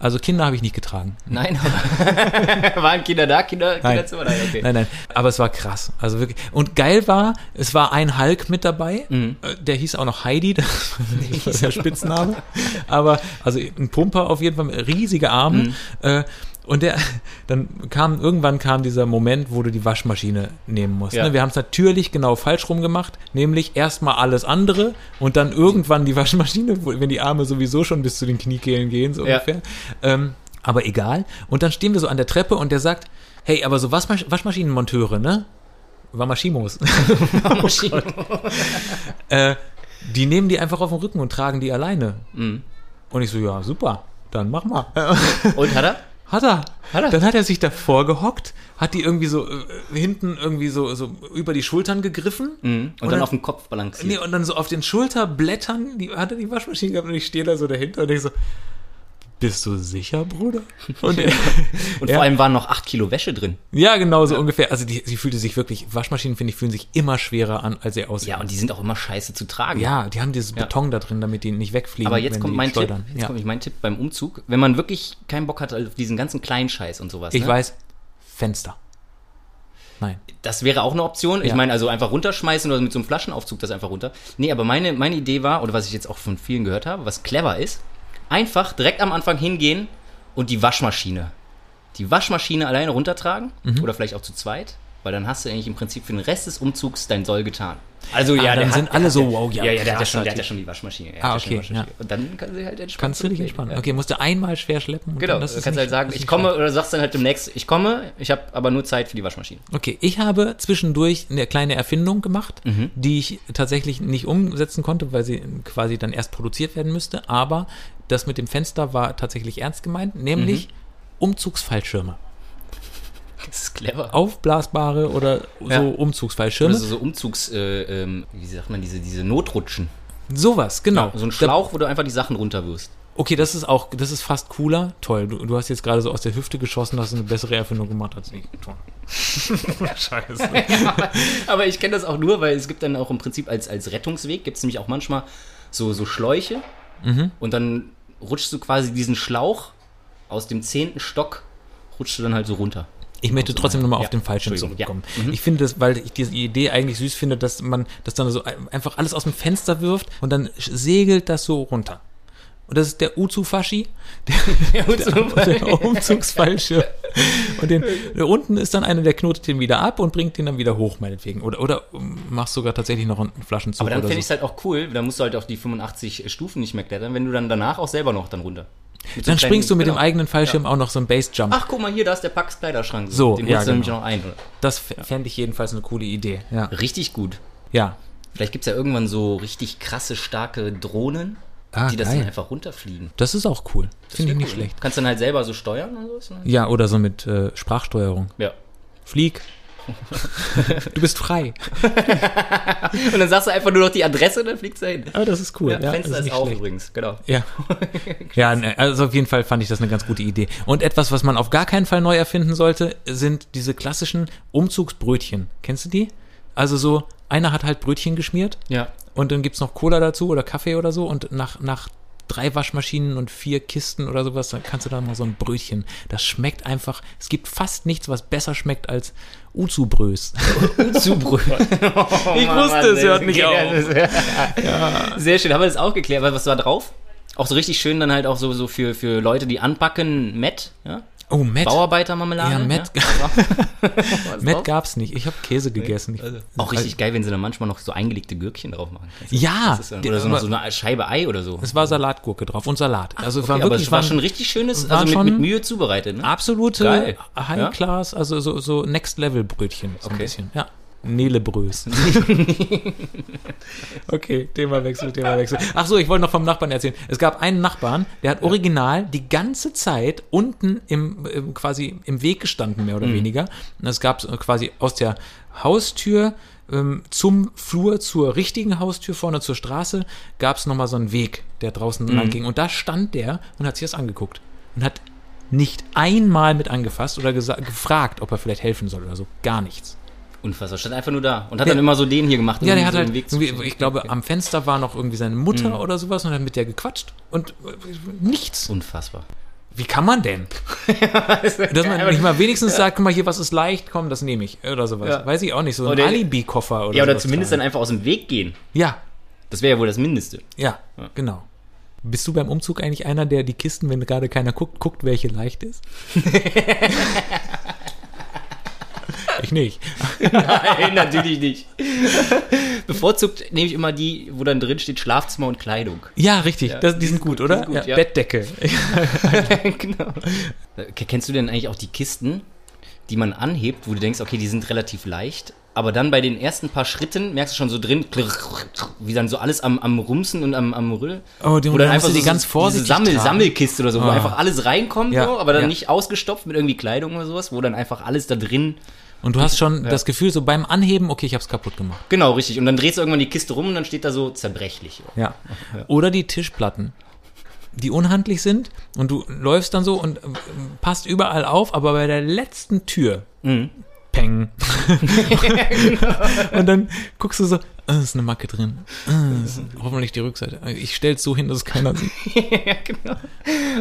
also Kinder habe ich nicht getragen. Nein, aber waren Kinder da? Kinder, Nein. Kinderzimmer? Nein, okay. Nein, nein. Aber es war krass. Also wirklich. Und geil war, es war ein Hulk mit dabei. Mhm. Äh, Der hieß auch noch Heidi. Das war der Spitzname. Aber, also ein Pumper auf jeden Fall, riesige Arme. Mhm. Äh, und der, dann kam, irgendwann kam dieser Moment, wo du die Waschmaschine nehmen musst. Ja. Ne? Wir haben es natürlich genau falsch rum gemacht, nämlich erstmal alles andere und dann irgendwann die Waschmaschine, wenn die Arme sowieso schon bis zu den Kniekehlen gehen, so Ja. ungefähr. Ähm, aber egal. Und dann stehen wir so an der Treppe und der sagt, hey, aber so Waschmasch Waschmaschinenmonteure, ne? Wamashimos. Maschinen. äh, die nehmen die einfach auf den Rücken und tragen die alleine. Mhm. Und ich so, ja, super, dann mach mal. Und hat er? Hat er. Hat er? Dann hat er sich davor gehockt, hat die irgendwie so äh, hinten irgendwie so, so über die Schultern gegriffen. Mhm. Und, Und dann dann- auf dem Kopf balanciert. Nee, und dann so auf den Schulterblättern, die hat er die Waschmaschine gehabt und ich stehe da so dahinter und ich so, bist du sicher, Bruder? Und, er, Und ja. vor allem waren noch 8 Kilo Wäsche drin. ja, genau so ungefähr. Also die, sie fühlte sich wirklich, Waschmaschinen, finde ich, fühlen sich immer schwerer an, als sie aussehen. Ja, und die sind auch immer scheiße zu tragen. Ja, die haben dieses Ja. Beton da drin, damit die nicht wegfliegen. Aber jetzt kommt mein schleudern. Tipp. Jetzt Ja. kommt mein Tipp beim Umzug. Wenn man wirklich keinen Bock hat auf diesen ganzen kleinen Scheiß und sowas. Ich ne? weiß, Fenster. Nein. Das wäre auch eine Option. Ich Ja. meine, also einfach runterschmeißen oder mit so einem Flaschenaufzug das einfach runter. Nee, aber meine, meine Idee war, oder was ich jetzt auch von vielen gehört habe, was clever ist, einfach direkt am Anfang hingehen und die Waschmaschine. Die Waschmaschine alleine runtertragen Mhm. oder vielleicht auch zu zweit, weil dann hast du eigentlich im Prinzip für den Rest des Umzugs dein Soll getan. Also Ah, ja, dann sind hat, alle so, wow, ja, ja, ja, der hat ja schon, der hat ja schon die Waschmaschine. Ah, ja okay, ja. Waschmaschine. Und dann kann sie halt entspannt. Kannst du dich entspannen. Ja. Okay, musst du einmal schwer schleppen. Genau, dann, du das kannst halt sagen, ich komme, schlimm. oder sagst dann halt demnächst, ich komme, ich habe aber nur Zeit für die Waschmaschine. Okay, ich habe zwischendurch eine kleine Erfindung gemacht, Mhm. die ich tatsächlich nicht umsetzen konnte, weil sie quasi dann erst produziert werden müsste. Aber das mit dem Fenster war tatsächlich ernst gemeint, nämlich Mhm. Umzugsfallschirme. Das ist clever. Aufblasbare oder Ja. so Umzugsfallschirme. Oder so, so Umzugs, äh, ähm, wie sagt man, diese, diese Notrutschen. Sowas, genau. So ein Da- Schlauch, wo du einfach die Sachen runterwirfst. Okay, das ist auch, das ist fast cooler. Toll, du, du hast jetzt gerade so aus der Hüfte geschossen, hast eine bessere Erfindung gemacht als ich. Toll. Scheiße. Aber ich kenne das auch nur, weil es gibt dann auch im Prinzip als, als Rettungsweg, gibt es nämlich auch manchmal so, so Schläuche Mhm. und dann rutschst du quasi diesen Schlauch aus dem zehnten Stock, rutschst du dann halt so runter. Ich möchte trotzdem nochmal Ja, auf den Fallschirm Entschuldigung, ja. zurückkommen. Ich finde das, weil ich diese Idee eigentlich süß finde, dass man das dann so einfach alles aus dem Fenster wirft und dann segelt das so runter. Und das ist der Uzu-Faschi, der, der, der Umzugsfallschirm. Und den, unten ist dann einer, der knotet den wieder ab und bringt den dann wieder hoch, meinetwegen. Oder, oder machst sogar tatsächlich noch einen Flaschenzug Aber dann fände ich so. es halt auch cool, dann musst du halt auf die 85 Stufen nicht mehr klettern, wenn du dann danach auch selber noch dann runter. Mit so Dann kleinen- springst du mit genau. dem eigenen Fallschirm auch noch so einen Base-Jump. Ach, guck mal hier, da ist der Pax Kleiderschrank. So, den ja, holst du nämlich genau. noch ein. Oder? Das fände ich jedenfalls eine coole Idee. Ja. Richtig gut. ja. Vielleicht gibt es ja irgendwann so richtig krasse, starke Drohnen, Ah, die das geil. dann einfach runterfliegen. Das ist auch cool. Das Finde ich nicht cool. schlecht. Kannst dann halt selber so steuern und so. Ja, oder so mit äh, Sprachsteuerung. Ja. Flieg. du bist frei. Und dann sagst du einfach nur noch die Adresse und dann fliegst du hin. Aber das ist cool. Ja, Ja, Fenster das ist, nicht auf schlecht. übrigens, genau. Ja. ja, ne, also auf jeden Fall fand ich das eine ganz gute Idee. Und etwas, was man auf gar keinen Fall neu erfinden sollte, sind diese klassischen Umzugsbrötchen. Kennst du die? Also so, einer hat halt Brötchen geschmiert Ja. und dann gibt's noch Cola dazu oder Kaffee oder so und nach, nach drei Waschmaschinen und vier Kisten oder sowas, dann kannst du da mal so ein Brötchen. Das schmeckt einfach, es gibt fast nichts, was besser schmeckt als Uzu-Brös. Zubrühe. Ich wusste es, hört nicht auf. Sehr schön, haben wir das auch geklärt. Was war drauf? Auch so richtig schön dann halt auch so, so für, für Leute, die anpacken, Met, ja? Oh, Matt. Bauarbeitermarmelade. Ja, Met- Ja? Matt gab's nicht. Ich habe Käse gegessen. Ich, Auch richtig geil, wenn sie dann manchmal noch so eingelegte Gürkchen drauf machen. Ja, Das ist dann, oder so, aber- so eine Scheibe Ei oder so. Es war Salatgurke drauf und Salat. Also es Okay, war aber wirklich es war schon richtig schönes, also mit, schon- mit Mühe zubereitet. Ne? absolute Geil. High Class, also so, so Next Level Brötchen so ein Okay. bisschen. Ja. Nelebrös. okay, Themawechsel, Themawechsel. Ach so, ich wollte noch vom Nachbarn erzählen. Es gab einen Nachbarn, der hat original die ganze Zeit unten im, im quasi im Weg gestanden, mehr oder weniger. Und es gab so quasi aus der Haustür ähm, zum Flur, zur richtigen Haustür vorne zur Straße, gab es nochmal so einen Weg, der draußen lang ging. Und da stand der und hat sich das angeguckt. Und hat nicht einmal mit angefasst oder gefragt, ob er vielleicht helfen soll oder so. Gar nichts. Unfassbar. Stand einfach nur da. Und hat Ja. dann immer so den hier gemacht. um Ja, der so hat halt, zu irgendwie, ich glaube, am Fenster war noch irgendwie seine Mutter oder sowas und hat mit der gequatscht und äh, nichts. Unfassbar. Wie kann man denn? Dass man nicht mal wenigstens sagt, guck mal hier, was ist leicht, komm, das nehme ich oder sowas. Ja. Weiß ich auch nicht, so ein Alibi-Koffer oder Ja, oder zumindest dann tragen. einfach aus dem Weg gehen. Ja, Das wäre ja wohl das Mindeste. ja, genau. Bist du beim Umzug eigentlich einer, der die Kisten, wenn gerade keiner guckt, guckt, welche leicht ist? ich nicht. Nein, natürlich nicht. Bevorzugt nehme ich immer die, wo dann drin steht Schlafzimmer und Kleidung. Ja, richtig. Ja, das, die die sind gut, gut, oder? sind gut, ja, ja. Bettdecke. genau. Kennst du denn eigentlich auch die Kisten, die man anhebt, wo du denkst, okay, die sind relativ leicht, aber dann bei den ersten paar Schritten merkst du schon so drin, wie dann so alles am, am Rumsen und am, am Rüll. Oh, die- wo da dann musst einfach du die so, ganz diese vorsichtig Sammel, tragen. Sammelkiste oder so, wo Ah. einfach alles reinkommt, Ja, so, aber dann ja. nicht ausgestopft mit irgendwie Kleidung oder sowas, wo dann einfach alles da drin. Und du hast schon das Gefühl, so beim Anheben, okay, ich hab's kaputt gemacht. Genau, richtig. Und dann drehst du irgendwann die Kiste rum und dann steht da so zerbrechlich. Ja. Oder die Tischplatten, die unhandlich sind und du läufst dann so und äh, passt überall auf, aber bei der letzten Tür, Mhm. Peng. und dann guckst du so, äh, ist eine Macke drin. Ist hoffentlich die Rückseite. Ich stell's so hin, dass es keiner sieht. ja, genau.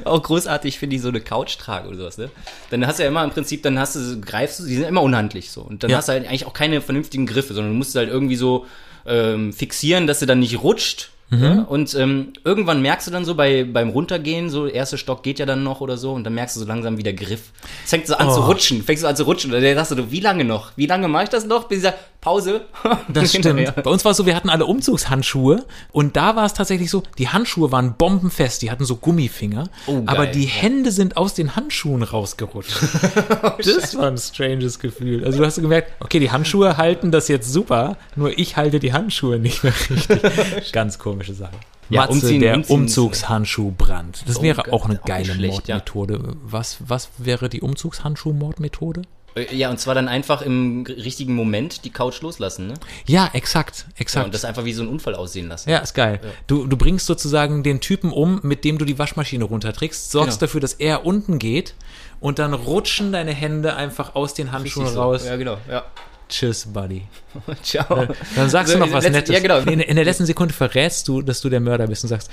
Auch großartig finde ich so eine Couch trage oder sowas, ne? Dann hast du ja immer im Prinzip, dann hast du, greifst du, die sind immer unhandlich so. Und dann Ja. hast du halt eigentlich auch keine vernünftigen Griffe, sondern du musst halt irgendwie so ähm, fixieren, dass sie dann nicht rutscht. Mhm. Ja? Und ähm, irgendwann merkst du dann so bei, beim Runtergehen, so erster Stock geht ja dann noch oder so, und dann merkst du so langsam wie der Griff. Es fängt so an zu Oh. rutschen, fängst du an zu rutschen. Und dann sagst du, wie lange noch? Wie lange mache ich das noch? Bis dieser Pause. Das stimmt. Bei uns war es so, wir hatten alle Umzugshandschuhe und da war es tatsächlich so, die Handschuhe waren bombenfest, die hatten so Gummifinger, Oh, aber die Hände sind aus den Handschuhen rausgerutscht. das war ein stranges Gefühl. Also du hast gemerkt, okay, die Handschuhe halten das jetzt super, nur ich halte die Handschuhe nicht mehr richtig. Ganz komische Sache. Ja, Matze, umziehen- der umziehen Umzugshandschuhbrand. Das Oh, wäre auch eine auch geile nicht schlecht, ja. Mordmethode. Was, was wäre die Umzugshandschuh-Mordmethode? Äh, Ja, und zwar dann einfach im richtigen Moment die Couch loslassen, ne? Ja, exakt, Ja, exakt. und das einfach wie so ein Unfall aussehen lassen. Ja, ist geil. Du, du bringst sozusagen den Typen um, mit dem du die Waschmaschine runterträgst, sorgst Genau. dafür, dass er unten geht und dann rutschen deine Hände einfach aus den Handschuhen so. raus. Ja, genau. Ja. Tschüss, Buddy. Ciao. Dann sagst du So, noch was letzte- Nettes. Ja, genau. In, in der letzten Sekunde verrätst du, dass du der Mörder bist und sagst,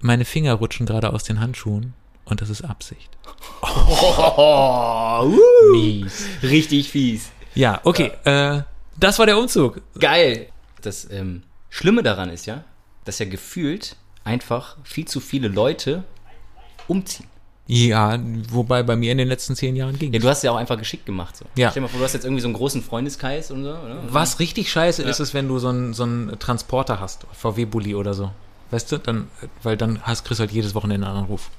meine Finger rutschen gerade aus den Handschuhen und das ist Absicht. Oh, uh, Mies. richtig fies. Ja, okay. Äh, das war der Umzug. Geil. Das ähm, Schlimme daran ist ja, dass ja gefühlt einfach viel zu viele Leute umziehen. Ja, wobei bei mir in den letzten zehn Jahren ging. Ja, du hast ja auch einfach geschickt gemacht. So. Ja. Stell dir mal vor, du hast jetzt irgendwie so einen großen Freundeskreis und so. Oder? Was richtig scheiße ist, ist, wenn du so einen so einen Transporter hast, VW-Bully oder so. Weißt du, dann, weil dann hast kriegst du halt jedes Wochenende einen Anruf.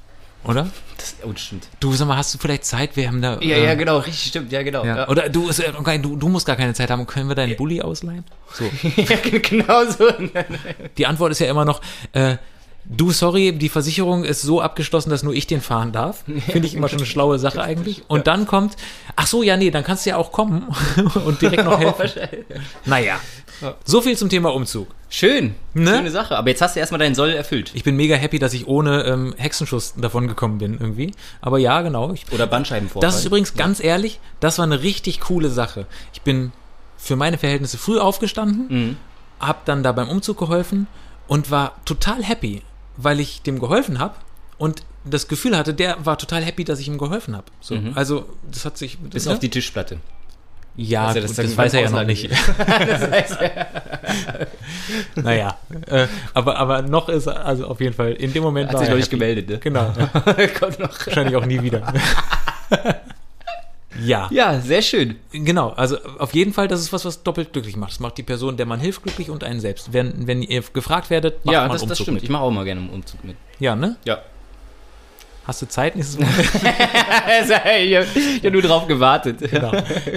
Oder? Das, oh, stimmt. Du, sag mal, hast du vielleicht Zeit? Wir haben da. Ja, äh, ja, genau, richtig, stimmt, ja, genau. Ja. Ja. Oder du, äh, du, du musst gar keine Zeit haben. Können wir deinen Bulli ausleihen? So. ja, genau so. Die Antwort ist ja immer noch, äh, du, sorry, die Versicherung ist so abgeschlossen, dass nur ich den fahren darf. Finde ich immer schon eine schlaue Sache eigentlich. Und dann kommt, ach so, ja, nee, dann kannst du ja auch kommen und direkt noch helfen. Naja, so viel zum Thema Umzug. Schön, Ne? schöne Sache. Aber jetzt hast du erstmal deinen Soll erfüllt. Ich bin mega happy, dass ich ohne ähm, Hexenschuss davon gekommen bin irgendwie. Aber ja, genau. Ich, Oder Bandscheibenvorfall. das ist übrigens ganz ehrlich, das war eine richtig coole Sache. Ich bin für meine Verhältnisse früh aufgestanden, Mhm. hab dann da beim Umzug geholfen und war total happy, weil ich dem geholfen habe und das Gefühl hatte, der war total happy, dass ich ihm geholfen habe. So, Also das hat sich Bis ne? auf die Tischplatte. Ja, Also gut, das das, dann weiß er ja noch nicht. naja, äh, aber aber noch ist er, also auf jeden Fall in dem Moment Hat war sich noch nicht gemeldet, ne? Genau, Kommt noch. wahrscheinlich auch nie wieder. ja. Ja, sehr schön. Genau, also auf jeden Fall, das ist was, was doppelt glücklich macht. Das macht die Person, der man hilft, glücklich und einen selbst. Wenn, wenn ihr gefragt werdet, macht ja, man das, das Umzug stimmt. mit. Ich mache auch mal gerne einen Umzug mit. Ja, ne? Ja. Hast du Zeit nächstes Mal? ich habe nur drauf gewartet. genau.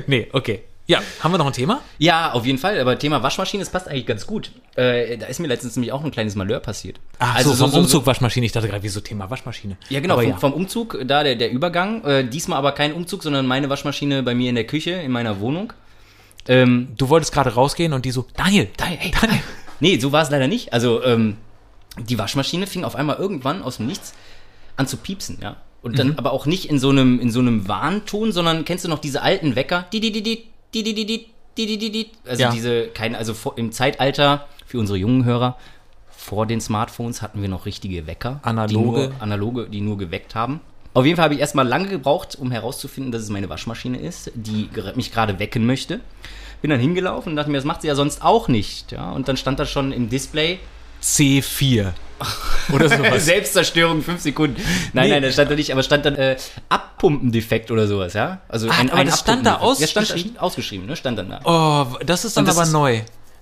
Nee, okay. Ja, haben wir noch ein Thema? Ja, auf jeden Fall. Aber Thema Waschmaschine, das passt eigentlich ganz gut. Äh, da ist mir letztens nämlich auch ein kleines Malheur passiert. Ach so, vom Umzug Waschmaschine. Ich dachte gerade, wieso Thema Waschmaschine? Ja, genau, vom, ja. vom Umzug, da der, der Übergang. Äh, diesmal aber kein Umzug, sondern meine Waschmaschine bei mir in der Küche, in meiner Wohnung. Ähm, Du wolltest gerade rausgehen und die so, Daniel, Daniel, hey, Daniel. Nee, so war es leider nicht. Also, ähm, die Waschmaschine fing auf einmal irgendwann aus dem Nichts an zu piepsen, ja. Und dann aber auch nicht in so einem, in so einem Warnton, sondern kennst du noch diese alten Wecker? Die, die, die, die, die, die, die, die, die, die. Also Ja. diese, keine, also im Zeitalter, für unsere jungen Hörer, vor den Smartphones hatten wir noch richtige Wecker. Analoge. Die nur, analoge, die nur geweckt haben. Auf jeden Fall habe ich erstmal lange gebraucht, um herauszufinden, dass es meine Waschmaschine ist, die mich gerade wecken möchte. Bin dann hingelaufen und dachte mir, das macht sie ja sonst auch nicht. Ja? Und dann stand da schon im Display, C4. Oder sowas. Selbstzerstörung, fünf Sekunden. Nein, Nee. nein, das stand da nicht, aber stand dann äh, Abpumpendefekt oder sowas, ja? Also Ah, aber das stand da Abpumpendefekt. Ja, stand ausgeschrieben? ausgeschrieben, ne? Stand dann da. Oh, das ist dann Und das aber ist- neu.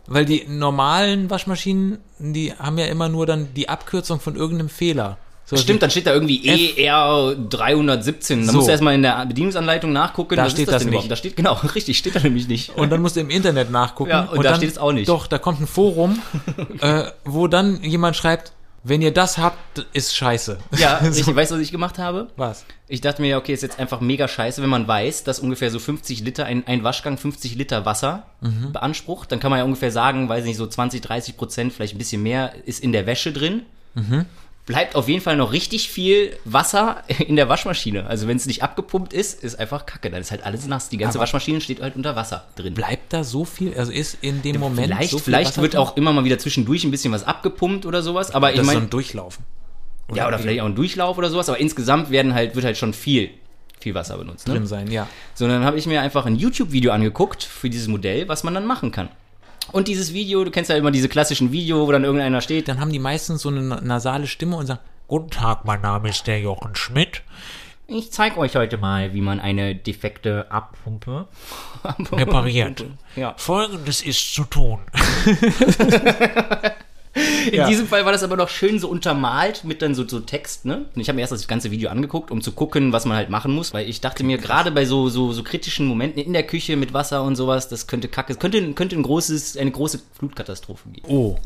Weil die normalen Waschmaschinen, die haben ja immer nur dann die Abkürzung von irgendeinem Fehler. So, Stimmt, dann steht da irgendwie ER 317. Da So. musst du erstmal in der Bedienungsanleitung nachgucken. Da steht das, das nicht. überhaupt? Da steht, genau, richtig, steht da nämlich nicht. Und dann musst du im Internet nachgucken. Ja, und da steht es auch nicht. Doch, da kommt ein Forum, äh, wo dann jemand schreibt, wenn ihr das habt, ist scheiße. ja, so, ich weiß, was ich gemacht habe. was? Ich dachte mir, ja, okay, ist jetzt einfach mega scheiße, wenn man weiß, dass ungefähr so 50 Liter, ein, ein Waschgang 50 Liter Wasser Mhm. beansprucht. Dann kann man ja ungefähr sagen, weiß nicht, so 20, 30 Prozent, vielleicht ein bisschen mehr, ist in der Wäsche drin. Mhm. Bleibt auf jeden Fall noch richtig viel Wasser in der Waschmaschine. Also wenn es nicht abgepumpt ist, ist einfach Kacke. Dann ist halt alles nass. Die ganze Aber- Waschmaschine steht halt unter Wasser drin. Bleibt da so viel? Also ist in dem Moment vielleicht so viel vielleicht Wasser wird drin? auch immer mal wieder zwischendurch ein bisschen was abgepumpt oder sowas. Aber ich das so meine, ein Durchlaufen. ja, oder vielleicht auch ein Durchlauf oder sowas. Aber insgesamt werden halt, wird halt schon viel, viel Wasser benutzt. Ne? drin sein, ja. sondern habe ich mir einfach ein YouTube-Video angeguckt für dieses Modell, was man dann machen kann. Und dieses Video, du kennst ja immer diese klassischen Video, wo dann irgendeiner steht. Dann haben die meistens so eine nasale Stimme und sagen, Guten Tag, mein Name ist der Jochen Schmidt. Ich zeige euch heute mal, wie man eine defekte Abpumpe Repariert. Ja. Folgendes ist zu tun. In Ja. diesem Fall war das aber noch schön so untermalt mit dann so, so Text, ne? Und ich habe mir erst das ganze Video angeguckt, um zu gucken, was man halt machen muss, weil ich dachte mir, gerade bei so, so, so kritischen Momenten in der Küche mit Wasser und sowas, das könnte kacke, könnte, könnte ein großes, eine große Flutkatastrophe geben. Oh,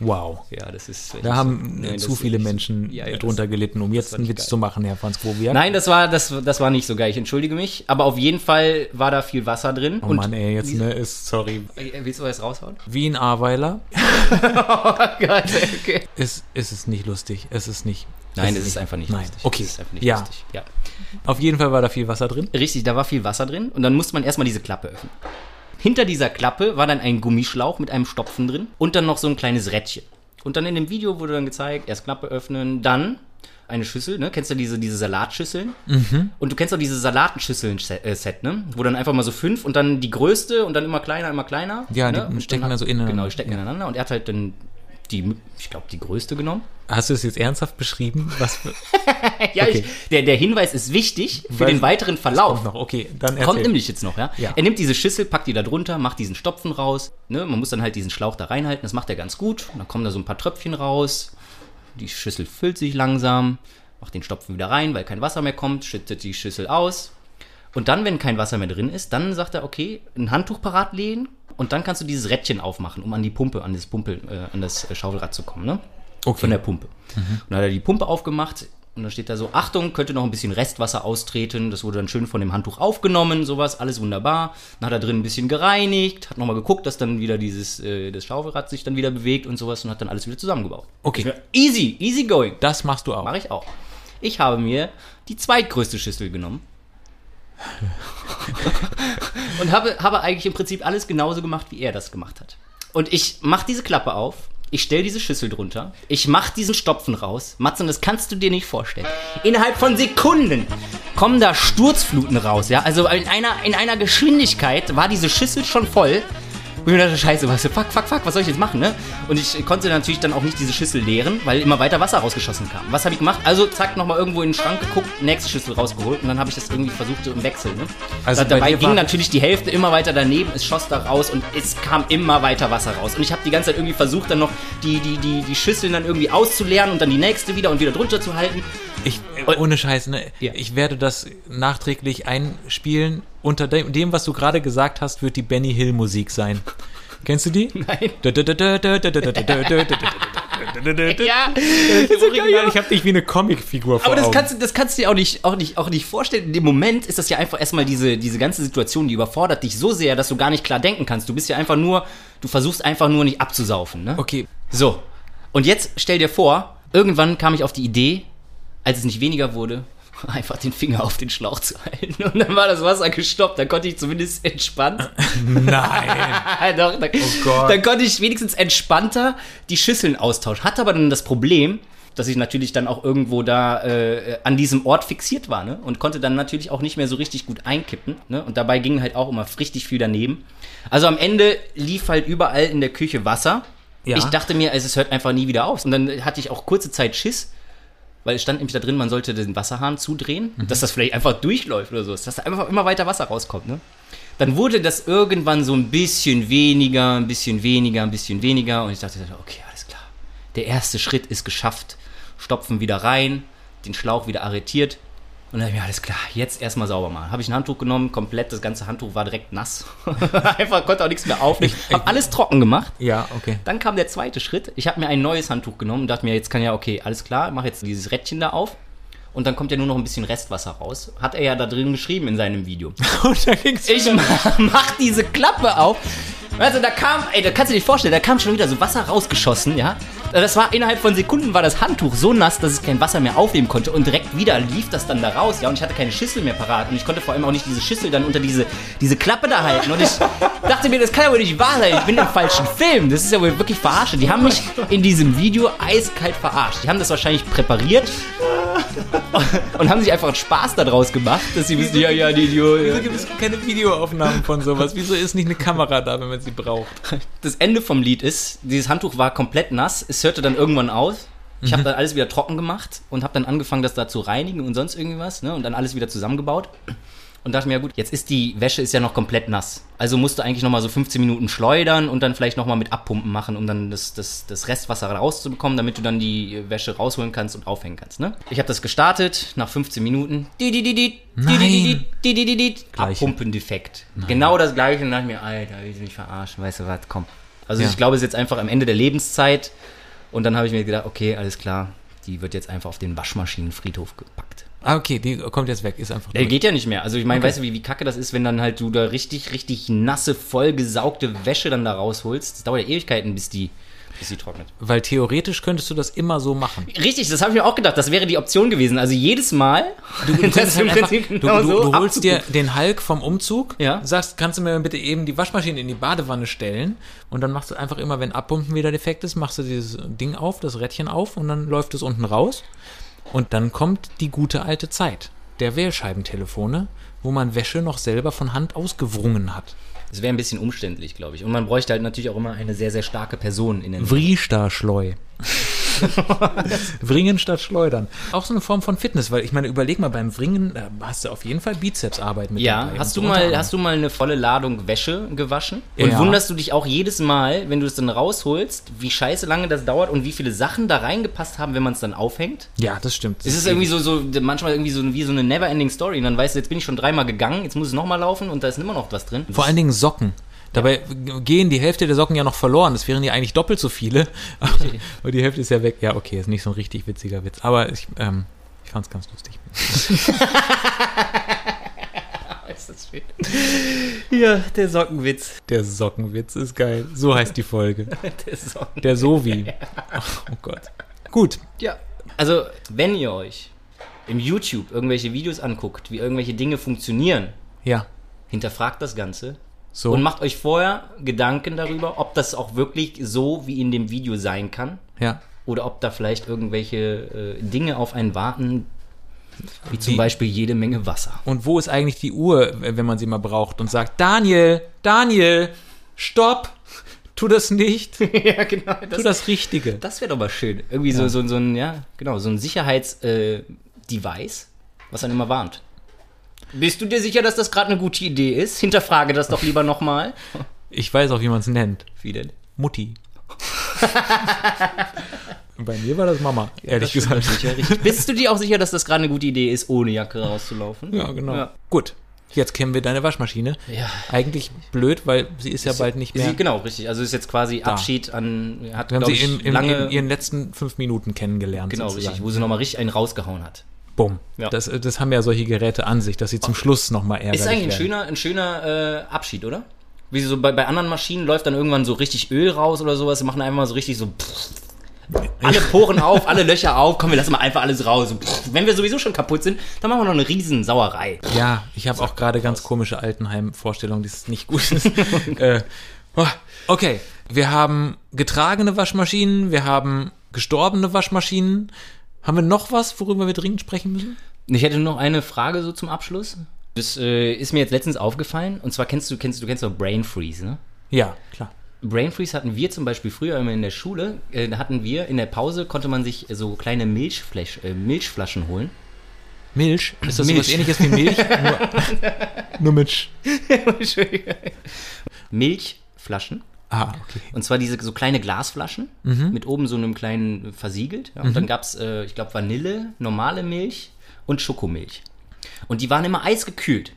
wow. Ja, das ist. Da haben Nein, das zu viele Menschen Ja, ja, das- drunter gelitten, um jetzt einen Witz geil. zu machen, Herr Franz Grobiak. Nein, das war, das, das war nicht so geil. Ich entschuldige mich. Aber auf jeden Fall war da viel Wasser drin. Oh Mann, ey, jetzt, ne, ist, sorry. Willst du was raushauen? Wie in Ahrweiler Oh Gott, okay. ist, ist es nicht lustig. Es ist nicht. Nein, es es ist einfach nicht Nein. lustig. Okay. Es ist einfach nicht Ja. lustig. Ja. Auf jeden Fall war da viel Wasser drin. Richtig, da war viel Wasser drin und dann musste man erstmal diese Klappe öffnen. Hinter dieser Klappe war dann ein Gummischlauch mit einem Stopfen drin und dann noch so ein kleines Rädchen. Und dann in dem Video wurde dann gezeigt, erst Klappe öffnen, dann eine Schüssel, ne? Kennst du diese, diese Salatschüsseln? Und du kennst auch diese Salatenschüsseln-Set, ne? Wo dann einfach mal so fünf und dann die größte und dann immer kleiner, immer kleiner. Ja, ne? die Und stecken dann, dann so ineinander. Genau, die stecken ineinander und er hat halt dann die, ich glaube, die größte genommen. Hast du es jetzt ernsthaft beschrieben? Was Ja, Okay. ich, der, der Hinweis ist wichtig für Weil- den weiteren Verlauf. noch? Okay, dann erzähl. Kommt nämlich jetzt noch, ja? Ja. Er nimmt diese Schüssel, packt die da drunter, macht diesen Stopfen raus. Ne? Man muss dann halt diesen Schlauch da reinhalten, das macht er ganz gut. Und dann kommen da so ein paar Tröpfchen raus. Die Schüssel füllt sich langsam, macht den Stopfen wieder rein, weil kein Wasser mehr kommt, schüttet die Schüssel aus. Und dann, wenn kein Wasser mehr drin ist, dann sagt er, okay, ein Handtuch parat legen und dann kannst du dieses Rädchen aufmachen, um an die Pumpe, an das Pumpe, äh, an das äh, Schaufelrad zu kommen, ne? Okay. Von der Pumpe. Und dann hat er die Pumpe aufgemacht und dann steht da so, Achtung, könnte noch ein bisschen Restwasser austreten. Das wurde dann schön von dem Handtuch aufgenommen, sowas, alles wunderbar. Dann hat er drin ein bisschen gereinigt, hat nochmal geguckt, dass dann wieder dieses, äh, das Schaufelrad sich dann wieder bewegt und sowas und hat dann alles wieder zusammengebaut. Okay. Easy, easy going. Das machst du auch. Mache ich auch. Ich habe mir die zweitgrößte Schüssel genommen. und habe, habe eigentlich im Prinzip alles genauso gemacht, wie er das gemacht hat. Und ich mache diese Klappe auf, ich stelle diese Schüssel drunter, ich mache diesen Stopfen raus. Matze, und das kannst du dir nicht vorstellen. Innerhalb von Sekunden kommen da Sturzfluten raus, ja? Also in einer, in einer Geschwindigkeit war diese Schüssel schon voll. Und ich dachte, scheiße, was, fuck, fuck, fuck, was soll ich jetzt machen, ne? Und ich konnte natürlich dann auch nicht diese Schüssel leeren, weil immer weiter Wasser rausgeschossen kam. Was habe ich gemacht? Also zack, nochmal irgendwo in den Schrank geguckt, nächste Schüssel rausgeholt und dann habe ich das irgendwie versucht so im Wechsel, ne? Also bei dabei ging natürlich die Hälfte immer weiter daneben, es schoss da raus und es kam immer weiter Wasser raus. Und ich habe die ganze Zeit irgendwie versucht, dann noch die, die, die, die Schüsseln dann irgendwie auszuleeren und dann die nächste wieder und wieder drunter zu halten. Ich, äh, ohne Scheiß, ne? Ja. Ich werde das nachträglich einspielen unter dem, was du gerade gesagt hast, wird die Benny Hill Musik sein. Kennst du die? Nein. Ja, das Original, ich habe dich wie eine Comicfigur vor Aber das Augen. kannst, du- das kannst du dir auch nicht, auch, nicht, auch nicht vorstellen. In dem Moment ist das ja einfach erstmal diese, diese ganze Situation, die überfordert dich so sehr, dass du gar nicht klar denken kannst. Du bist ja einfach nur, du versuchst einfach nur nicht abzusaufen. Ne? Okay, So, und jetzt stell dir vor, irgendwann kam ich auf die Idee, als es nicht weniger wurde, einfach den Finger auf den Schlauch zu halten. Und dann war das Wasser gestoppt. Dann konnte ich zumindest entspannt. nein. Doch, dann, Gott. dann konnte ich wenigstens entspannter die Schüsseln austauschen. Hatte aber dann das Problem, dass ich natürlich dann auch irgendwo da äh, an diesem Ort fixiert war, ne? Und konnte dann natürlich auch nicht mehr so richtig gut einkippen, ne? Und dabei ging halt auch immer richtig viel daneben. Also am Ende lief halt überall in der Küche Wasser. Ja. Ich dachte mir, es es hört einfach nie wieder auf. Und dann hatte ich auch kurze Zeit Schiss, weil es stand nämlich da drin, man sollte den Wasserhahn zudrehen, dass das vielleicht einfach durchläuft oder so, dass da einfach immer weiter Wasser rauskommt, ne? Dann wurde das irgendwann so ein bisschen weniger, ein bisschen weniger, ein bisschen weniger und ich dachte, okay, alles klar. Der erste Schritt ist geschafft. Stopfen wieder rein, den Schlauch wieder arretiert und dann hab ich mir alles klar, jetzt erstmal sauber machen. Habe ich ein Handtuch genommen, komplett das ganze Handtuch war direkt nass. Einfach konnte auch nichts mehr aufnehmen. Hab alles trocken gemacht. Ja, okay. Dann kam der zweite Schritt. Ich habe mir ein neues Handtuch genommen und dachte mir, jetzt kann ja, okay, alles klar, mach jetzt dieses Rädchen da auf. Und dann kommt ja nur noch ein bisschen Restwasser raus. Hat er ja da drin geschrieben in seinem Video. Und da ging's Ich mach, diese Klappe auf. Also da kam, ey, da kannst du dir vorstellen, da kam schon wieder so Wasser rausgeschossen, ja. Das war innerhalb von Sekunden war das Handtuch so nass, dass es kein Wasser mehr aufnehmen konnte und direkt wieder lief das dann da raus, ja. Und ich hatte keine Schüssel mehr parat und ich konnte vor allem auch nicht diese Schüssel dann unter diese, diese Klappe da halten. Und ich dachte mir, das kann ja wohl nicht wahr sein. Ich bin im falschen Film. Das ist ja wohl wirklich verarscht. Die haben mich in diesem Video eiskalt verarscht. Die haben das wahrscheinlich präpariert und haben sich einfach Spaß daraus gemacht, dass sie wissen, ja, ja, die Idiot. Wieso gibt es keine Videoaufnahmen von sowas? Wieso ist nicht eine Kamera da, wenn man sie braucht? das Ende vom Lied ist, dieses Handtuch war komplett nass, es hörte dann irgendwann aus. Ich habe dann alles wieder trocken gemacht und habe dann angefangen, das da zu reinigen und sonst irgendwas, ne? Und dann alles wieder zusammengebaut und dachte mir, ja gut, jetzt ist die Wäsche ist ja noch komplett nass. Also musst du eigentlich nochmal so 15 Minuten schleudern und dann vielleicht nochmal mit Abpumpen machen, um dann das, das, das Restwasser rauszubekommen, damit du dann die Wäsche rausholen kannst und aufhängen kannst. Ne? Ich habe das gestartet, nach 15 Minuten. Abpumpendefekt. Genau das gleiche. Und dachte ich mir, Alter, will ich mich verarschen, weißt du was, komm. Also ja. ich glaube, es ist jetzt einfach am Ende der Lebenszeit. Und dann habe ich mir gedacht, okay, alles klar, die wird jetzt einfach auf den Waschmaschinenfriedhof gepackt. Ah, okay, die kommt jetzt weg, ist einfach Der durch. geht ja nicht mehr. Also ich meine, weißt du, wie, wie kacke das ist, wenn dann halt du da richtig, richtig nasse, vollgesaugte Wäsche dann da rausholst. Das dauert ja Ewigkeiten, bis die, bis die trocknet. Weil theoretisch könntest du das immer so machen. Richtig, das habe ich mir auch gedacht. Das wäre die Option gewesen. Also jedes Mal, Du, du, das halt einfach, genau du, so du holst dir den Hulk vom Umzug, Ja. sagst, kannst du mir bitte eben die Waschmaschine in die Badewanne stellen und dann machst du einfach immer, wenn Abpumpen wieder defekt ist, machst du dieses Ding auf, das Rädchen auf und dann läuft es unten raus und dann kommt die gute alte Zeit der Wählscheibentelefone, wo man Wäsche noch selber von Hand ausgewrungen hat. Das wäre ein bisschen umständlich, glaube ich. Und man bräuchte halt natürlich auch immer eine sehr, sehr starke Person in den. Vriestar Schleu. Wringen statt Schleudern. Auch so eine Form von Fitness, weil ich meine, überleg mal, beim Wringen da hast du auf jeden Fall Bizepsarbeit mit Ja, dabei. hast du mal, hast du mal eine volle Ladung Wäsche gewaschen? Und Ja. wunderst du dich auch jedes Mal, wenn du es dann rausholst, wie scheiße lange das dauert und wie viele Sachen da reingepasst haben, wenn man es dann aufhängt? Ja, das stimmt. Es ist irgendwie so, so manchmal irgendwie so wie so eine never-ending Story. Und dann weißt du, jetzt bin ich schon dreimal gegangen, jetzt muss es nochmal laufen und da ist immer noch was drin. Vor allen Dingen Socken. Dabei gehen die Hälfte der Socken ja noch verloren. Das wären ja eigentlich doppelt so viele. Aber die Hälfte ist ja weg. Ja, okay, ist nicht so ein richtig witziger Witz. Aber ich, ähm, ich fand's ganz lustig. ist das schön. Ja, der Sockenwitz. Der Sockenwitz ist geil. So heißt die Folge. Der Socken. Der Sovi. Oh Gott. Gut. Ja. Also, wenn ihr euch im YouTube irgendwelche Videos anguckt, wie irgendwelche Dinge funktionieren, Ja. hinterfragt das Ganze So. und macht euch vorher Gedanken darüber, ob das auch wirklich so wie in dem Video sein kann ja. oder ob da vielleicht irgendwelche äh, Dinge auf einen warten, wie zum Wie- Beispiel jede Menge Wasser. Und wo ist eigentlich die Uhr, wenn man sie mal braucht und sagt, Daniel, Daniel, stopp, tu das nicht, ja, genau. tu das Richtige. Das wäre doch mal schön. Irgendwie Ja. so, so, so ein, ja, genau, so ein Sicherheits-Device, was dann immer warnt. Bist du dir sicher, dass das gerade eine gute Idee ist? Hinterfrage das doch lieber nochmal. Ich weiß auch, wie man es nennt. Wie denn? Mutti. Bei mir war das Mama, ehrlich gesagt. Sicher, richtig. Bist du dir auch sicher, dass das gerade eine gute Idee ist, ohne Jacke rauszulaufen? Ja, genau. Ja. Gut. Jetzt kennen wir deine Waschmaschine. Ja. Eigentlich blöd, weil sie ist ja bald nicht mehr. Sie, genau, richtig. Also ist jetzt quasi Da. Abschied an, hat, wir haben sie ich, in, in, lange, in ihren letzten fünf Minuten kennengelernt. genau, sozusagen. richtig, wo sie nochmal richtig einen rausgehauen hat. Bumm. Ja. Das, das haben ja solche Geräte an sich, dass sie zum Schluss nochmal ärgerlich Ist eigentlich ein werden. schöner, ein schöner äh, Abschied, oder? Wie so bei, bei anderen Maschinen läuft dann irgendwann so richtig Öl raus oder sowas. Sie machen einfach mal so richtig so. Pff, alle Poren auf, alle Löcher auf. Komm, wir lassen mal einfach alles raus. Pff, wenn wir sowieso schon kaputt sind, dann machen wir noch eine riesen Sauerei. Ja, ich habe auch gerade ganz komische Altenheim-Vorstellungen, die ist nicht gut ist. äh, oh, okay, wir haben getragene Waschmaschinen, wir haben gestorbene Waschmaschinen. Haben wir noch was, worüber wir dringend sprechen müssen? Ich hätte noch eine Frage so zum Abschluss. Das äh, ist mir jetzt letztens aufgefallen. Und zwar kennst du, kennst du, kennst du Brain Freeze, ne? Ja, klar. Brain Freeze hatten wir zum Beispiel früher immer in der Schule. Äh, da hatten wir in der Pause konnte man sich so kleine Milchflash, äh, Milchflaschen holen. Milch? Ist das Milch. sowas ähnliches wie Milch? nur, nur mit Sch Milchflaschen. Ah, okay. Und zwar diese so kleine Glasflaschen mit oben so einem kleinen versiegelt. Ja, und dann gab es, äh, ich glaube, Vanille, normale Milch und Schokomilch. Und die waren immer eisgekühlt.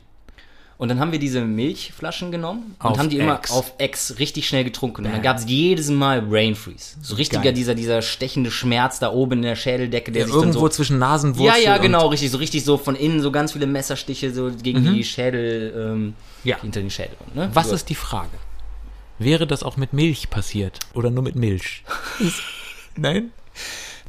Und dann haben wir diese Milchflaschen genommen und Auf haben die immer Ex. auf Ex richtig schnell getrunken. Und dann gab es jedes Mal Brain Freeze. So richtiger, Geil. dieser, dieser stechende Schmerz da oben in der Schädeldecke, der Ja, sich irgendwo so zwischen ja, Nasenwurzel ja, und- genau, richtig, so richtig so von innen so ganz viele Messerstiche so gegen die Schädel, ähm, Ja. hinter den Schädel. Ne? Was so. ist die Frage? Wäre das auch mit Milch passiert oder nur mit Milch? Nein?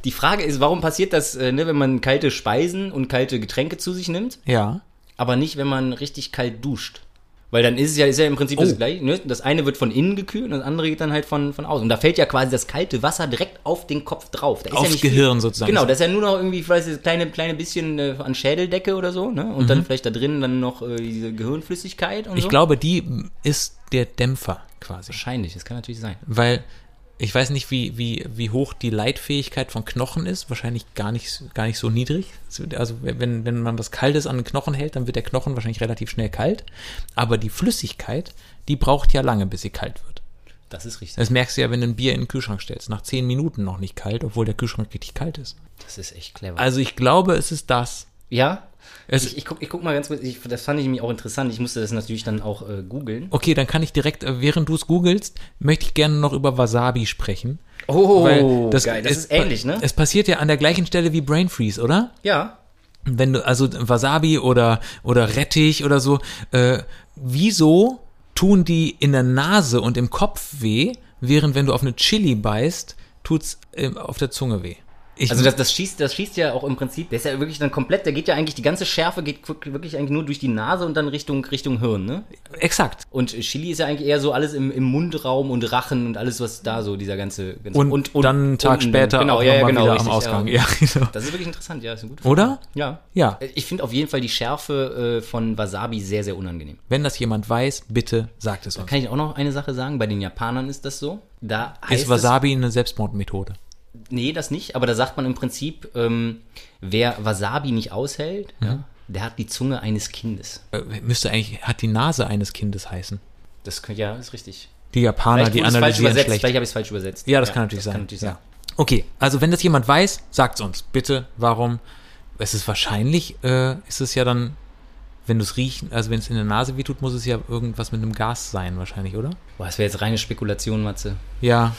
Die Frage ist, warum passiert das, äh, ne, wenn man kalte Speisen und kalte Getränke zu sich nimmt, Ja. aber nicht, wenn man richtig kalt duscht? Weil dann ist es ja, ist ja im Prinzip das Oh. gleiche. Ne? Das eine wird von innen gekühlt und das andere geht dann halt von, von außen. Und da fällt ja quasi das kalte Wasser direkt auf den Kopf drauf. Da ist Aufs ja nicht Gehirn viel, sozusagen. Genau, das ist ja nur noch irgendwie, vielleicht das kleine, kleine bisschen äh, an Schädeldecke oder so. Ne? Und Mhm. dann vielleicht da drin dann noch äh, diese Gehirnflüssigkeit und Ich so. glaube, die ist der Dämpfer quasi. Wahrscheinlich, das kann natürlich sein. Weil ich weiß nicht, wie, wie, wie hoch die Leitfähigkeit von Knochen ist. Wahrscheinlich gar nicht, gar nicht so niedrig. Also wenn, wenn man was Kaltes an den Knochen hält, dann wird der Knochen wahrscheinlich relativ schnell kalt. Aber die Flüssigkeit, die braucht ja lange, bis sie kalt wird. Das ist richtig. Das merkst du ja, wenn du ein Bier in den Kühlschrank stellst. Nach zehn Minuten noch nicht kalt, obwohl der Kühlschrank richtig kalt ist. Das ist echt clever. Also ich glaube, es ist das. Ja? Es, Ich, ich, guck, ich guck mal ganz kurz, ich, das fand ich nämlich auch interessant. Ich musste das natürlich dann auch äh, googeln. okay, dann kann ich direkt, äh, während du es googelst, möchte ich gerne noch über Wasabi sprechen. Oh, das, geil. Das es- ist ähnlich, ne? Es passiert ja an der gleichen Stelle wie Brain Freeze, oder? Ja. wenn du, also Wasabi oder, oder Rettich oder so, äh, wieso tun die in der Nase und im Kopf weh, während wenn du auf eine Chili beißt, tut's ähm, auf der Zunge weh? Ich, Also das, das schießt, das schießt ja auch im Prinzip, der ist ja wirklich dann komplett, der geht ja eigentlich, die ganze Schärfe geht wirklich eigentlich nur durch die Nase und dann Richtung, Richtung Hirn, ne? exakt. Und Chili ist ja eigentlich eher so alles im, im Mundraum und Rachen und alles, was da so, dieser ganze, ganze Und, dann einen Tag unten, später genau, auch ja, ja, genau, wieder richtig, am Ausgang. Ja. Ja, genau. Das ist wirklich interessant, ja, ist eine gute Oder? Ja. Ja. Ich finde auf jeden Fall die Schärfe äh, von Wasabi sehr, sehr unangenehm. Wenn das jemand weiß, bitte sagt es uns. Kann ich auch noch eine Sache sagen? Bei den Japanern ist das so. Da heißt Ist Wasabi eine Selbstmordmethode? Es, nee, das nicht, aber da sagt man im Prinzip, ähm, wer Wasabi nicht aushält, Mhm. ja, der hat die Zunge eines Kindes. Äh, müsste eigentlich, hat die Nase eines Kindes heißen. Das könnte, ja, ist richtig. Die Japaner, die es falsch analysieren schlecht. Vielleicht habe ich es falsch übersetzt. Ja, das kann natürlich das sein. Kann natürlich sein. ja. Okay, also wenn das jemand weiß, sagt's uns. Bitte, warum? Es ist wahrscheinlich, äh, ist es ja dann, wenn du es riechen, also wenn es in der Nase wehtut, muss es ja irgendwas mit einem Gas sein, wahrscheinlich, oder? Boah, das wäre jetzt reine Spekulation, Matze. Ja.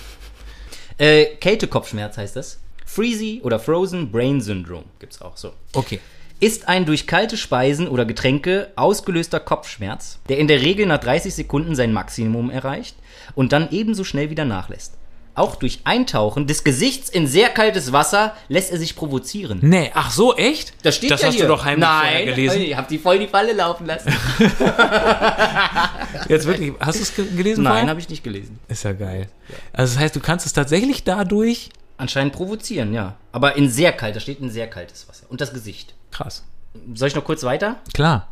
Äh, Kältekopfschmerz heißt das. Freezy oder Frozen Brain Syndrome gibt's auch so. Okay. Ist ein durch kalte Speisen oder Getränke ausgelöster Kopfschmerz, der in der Regel nach 30 Sekunden sein Maximum erreicht und dann ebenso schnell wieder nachlässt. Auch durch Eintauchen des Gesichts in sehr kaltes Wasser lässt er sich provozieren. Nee, ach so, echt? Das steht das ja hast hier. du doch heimlich vorher Nein, gelesen. Ich hab die voll die Falle laufen lassen. Jetzt wirklich, hast du es ge gelesen Nein, vorher? habe ich nicht gelesen. Ist ja geil. Also das heißt, du kannst es tatsächlich dadurch, Anscheinend provozieren, ja. Aber in sehr kalt, da steht in sehr kaltes Wasser. Und das Gesicht. krass. Soll ich noch kurz weiter? Klar.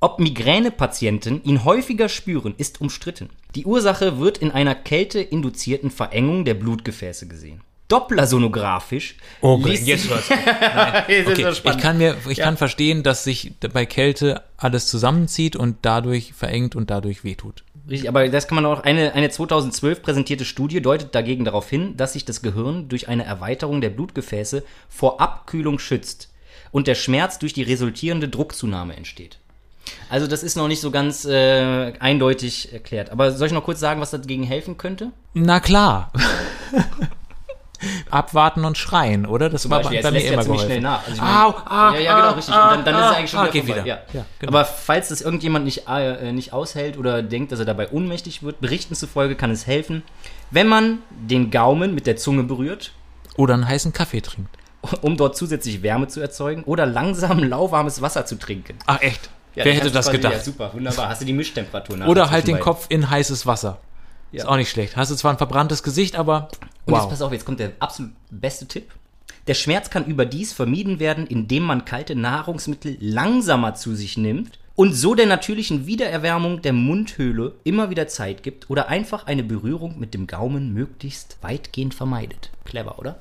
Ob Migränepatienten ihn häufiger spüren, ist umstritten. Die Ursache wird in einer kälteinduzierten Verengung der Blutgefäße gesehen. Dopplersonografisch Okay, ließ jetzt ist Okay, ich kann mir, ich Ja. kann verstehen, dass sich bei Kälte alles zusammenzieht und dadurch verengt und dadurch wehtut. Richtig, aber das kann man auch. Eine, eine 2012 präsentierte Studie deutet dagegen darauf hin, dass sich das Gehirn durch eine Erweiterung der Blutgefäße vor Abkühlung schützt und der Schmerz durch die resultierende Druckzunahme entsteht. Also das ist noch nicht so ganz äh, eindeutig erklärt. Aber soll ich noch kurz sagen, was dagegen helfen könnte? Na klar. Abwarten und schreien, oder? Das war Beispiel, bei jetzt mir er immer geholfen. schnell nach. Also ich Au, ah, ja, ja, genau, ah, richtig. Und dann, dann ist ah, es eigentlich schon ah, wieder wieder. Ja. Ja, genau. Aber falls das irgendjemand nicht, äh, nicht aushält oder denkt, dass er dabei ohnmächtig wird, Berichten zufolge kann es helfen, wenn man den Gaumen mit der Zunge berührt, Oder einen heißen Kaffee trinkt. um dort zusätzlich Wärme zu erzeugen, oder langsam lauwarmes Wasser zu trinken. Ach echt? Ja, Wer hätte das gedacht? Ja, super, wunderbar. Hast du die Mischtemperatur Oder halt den beiden. Kopf in heißes Wasser. Ja. Ist auch nicht schlecht. Hast du zwar ein verbranntes Gesicht, aber Und jetzt pass auf, jetzt kommt der absolut beste Tipp. Der Schmerz kann überdies vermieden werden, indem man kalte Nahrungsmittel langsamer zu sich nimmt und so der natürlichen Wiedererwärmung der Mundhöhle immer wieder Zeit gibt oder einfach eine Berührung mit dem Gaumen möglichst weitgehend vermeidet. Clever, oder?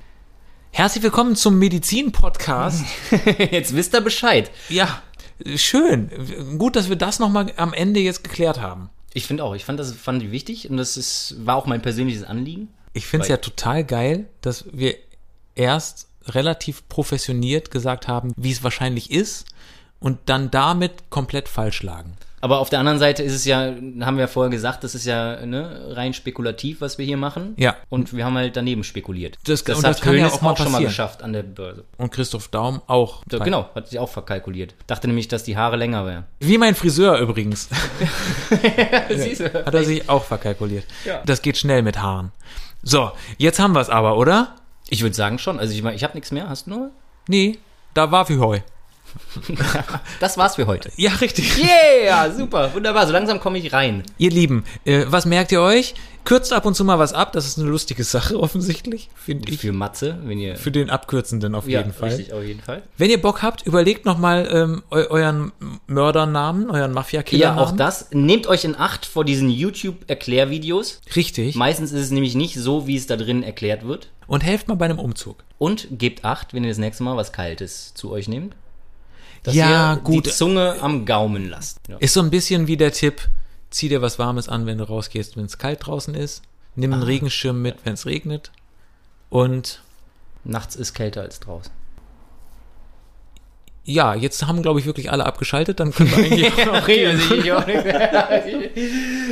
Herzlich willkommen zum Medizin-Podcast. Jetzt wisst ihr Bescheid. ja, schön. Gut, dass wir das nochmal am Ende jetzt geklärt haben. Ich finde auch, ich fand das fand ich wichtig und das ist, war auch mein persönliches Anliegen. Ich finde es ja total geil, dass wir erst relativ professioniert gesagt haben, wie es wahrscheinlich ist und dann damit komplett falsch lagen. Aber auf der anderen Seite ist es ja, haben wir ja vorher gesagt, das ist ja ne, rein spekulativ, was wir hier machen. Ja. Und wir haben halt daneben spekuliert. Das- das hat das kann ja auch mal schon mal geschafft an der Börse. Und Christoph Daum auch. So, genau, hat sich auch verkalkuliert. Dachte nämlich, dass die Haare länger wären. Wie mein Friseur übrigens. Siehst du? Hat er sich auch verkalkuliert. Ja. Das geht schnell mit Haaren. So, jetzt haben wir es aber, oder? Ich würde sagen schon. Also ich meine, ich habe nichts mehr. Hast du noch? Nee, da war für heu. Das war's für heute. Ja, richtig. Yeah, super, wunderbar. So langsam komme ich rein. Ihr Lieben, äh, was merkt ihr euch? Kürzt ab und zu mal was ab, das ist eine lustige Sache offensichtlich, finde ich. Für Matze, wenn ihr... Für den Abkürzenden auf ja, jeden Fall. richtig, auf jeden Fall. Wenn ihr Bock habt, überlegt nochmal ähm, eu euren Mördernamen, euren Mafia-Killer-Namen. Ja, auch das. Nehmt euch in Acht vor diesen YouTube-Erklärvideos. Richtig. Meistens ist es nämlich nicht so, wie es da drin erklärt wird. Und helft mal bei einem Umzug. Und gebt Acht, wenn ihr das nächste Mal was Kaltes zu euch nehmt. Dass Ja, ihr gut. die Zunge am Gaumen lasst. Ja. Ist so ein bisschen wie der Tipp, zieh dir was Warmes an, wenn du rausgehst, wenn es kalt draußen ist. Nimm einen Regenschirm mit, wenn es regnet. Und Nachts ist kälter als draußen. ja, jetzt haben, glaube ich, wirklich alle abgeschaltet. Dann können wir eigentlich auch reden.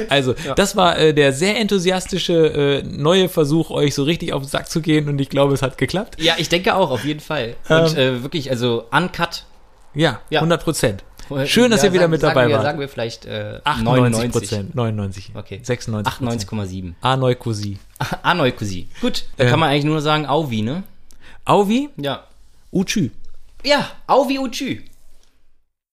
Also, das war äh, der sehr enthusiastische äh, neue Versuch, euch so richtig auf den Sack zu gehen. Und ich glaube, es hat geklappt. ja, ich denke auch, auf jeden Fall. Und äh, wirklich, also uncut. Ja, Ja. 100 Prozent. Schön, dass ihr wieder sagen, mit sagen dabei wir, wart. Sagen wir vielleicht äh, 98 99 Prozent. 99. Okay. 96 Prozent. 98,7. Anoikosi. Anoikosi. Gut, da Ähm. kann man eigentlich nur sagen, Auvi, ne? Auvi, Ja. Uchü. Ja, Auvi Uchü.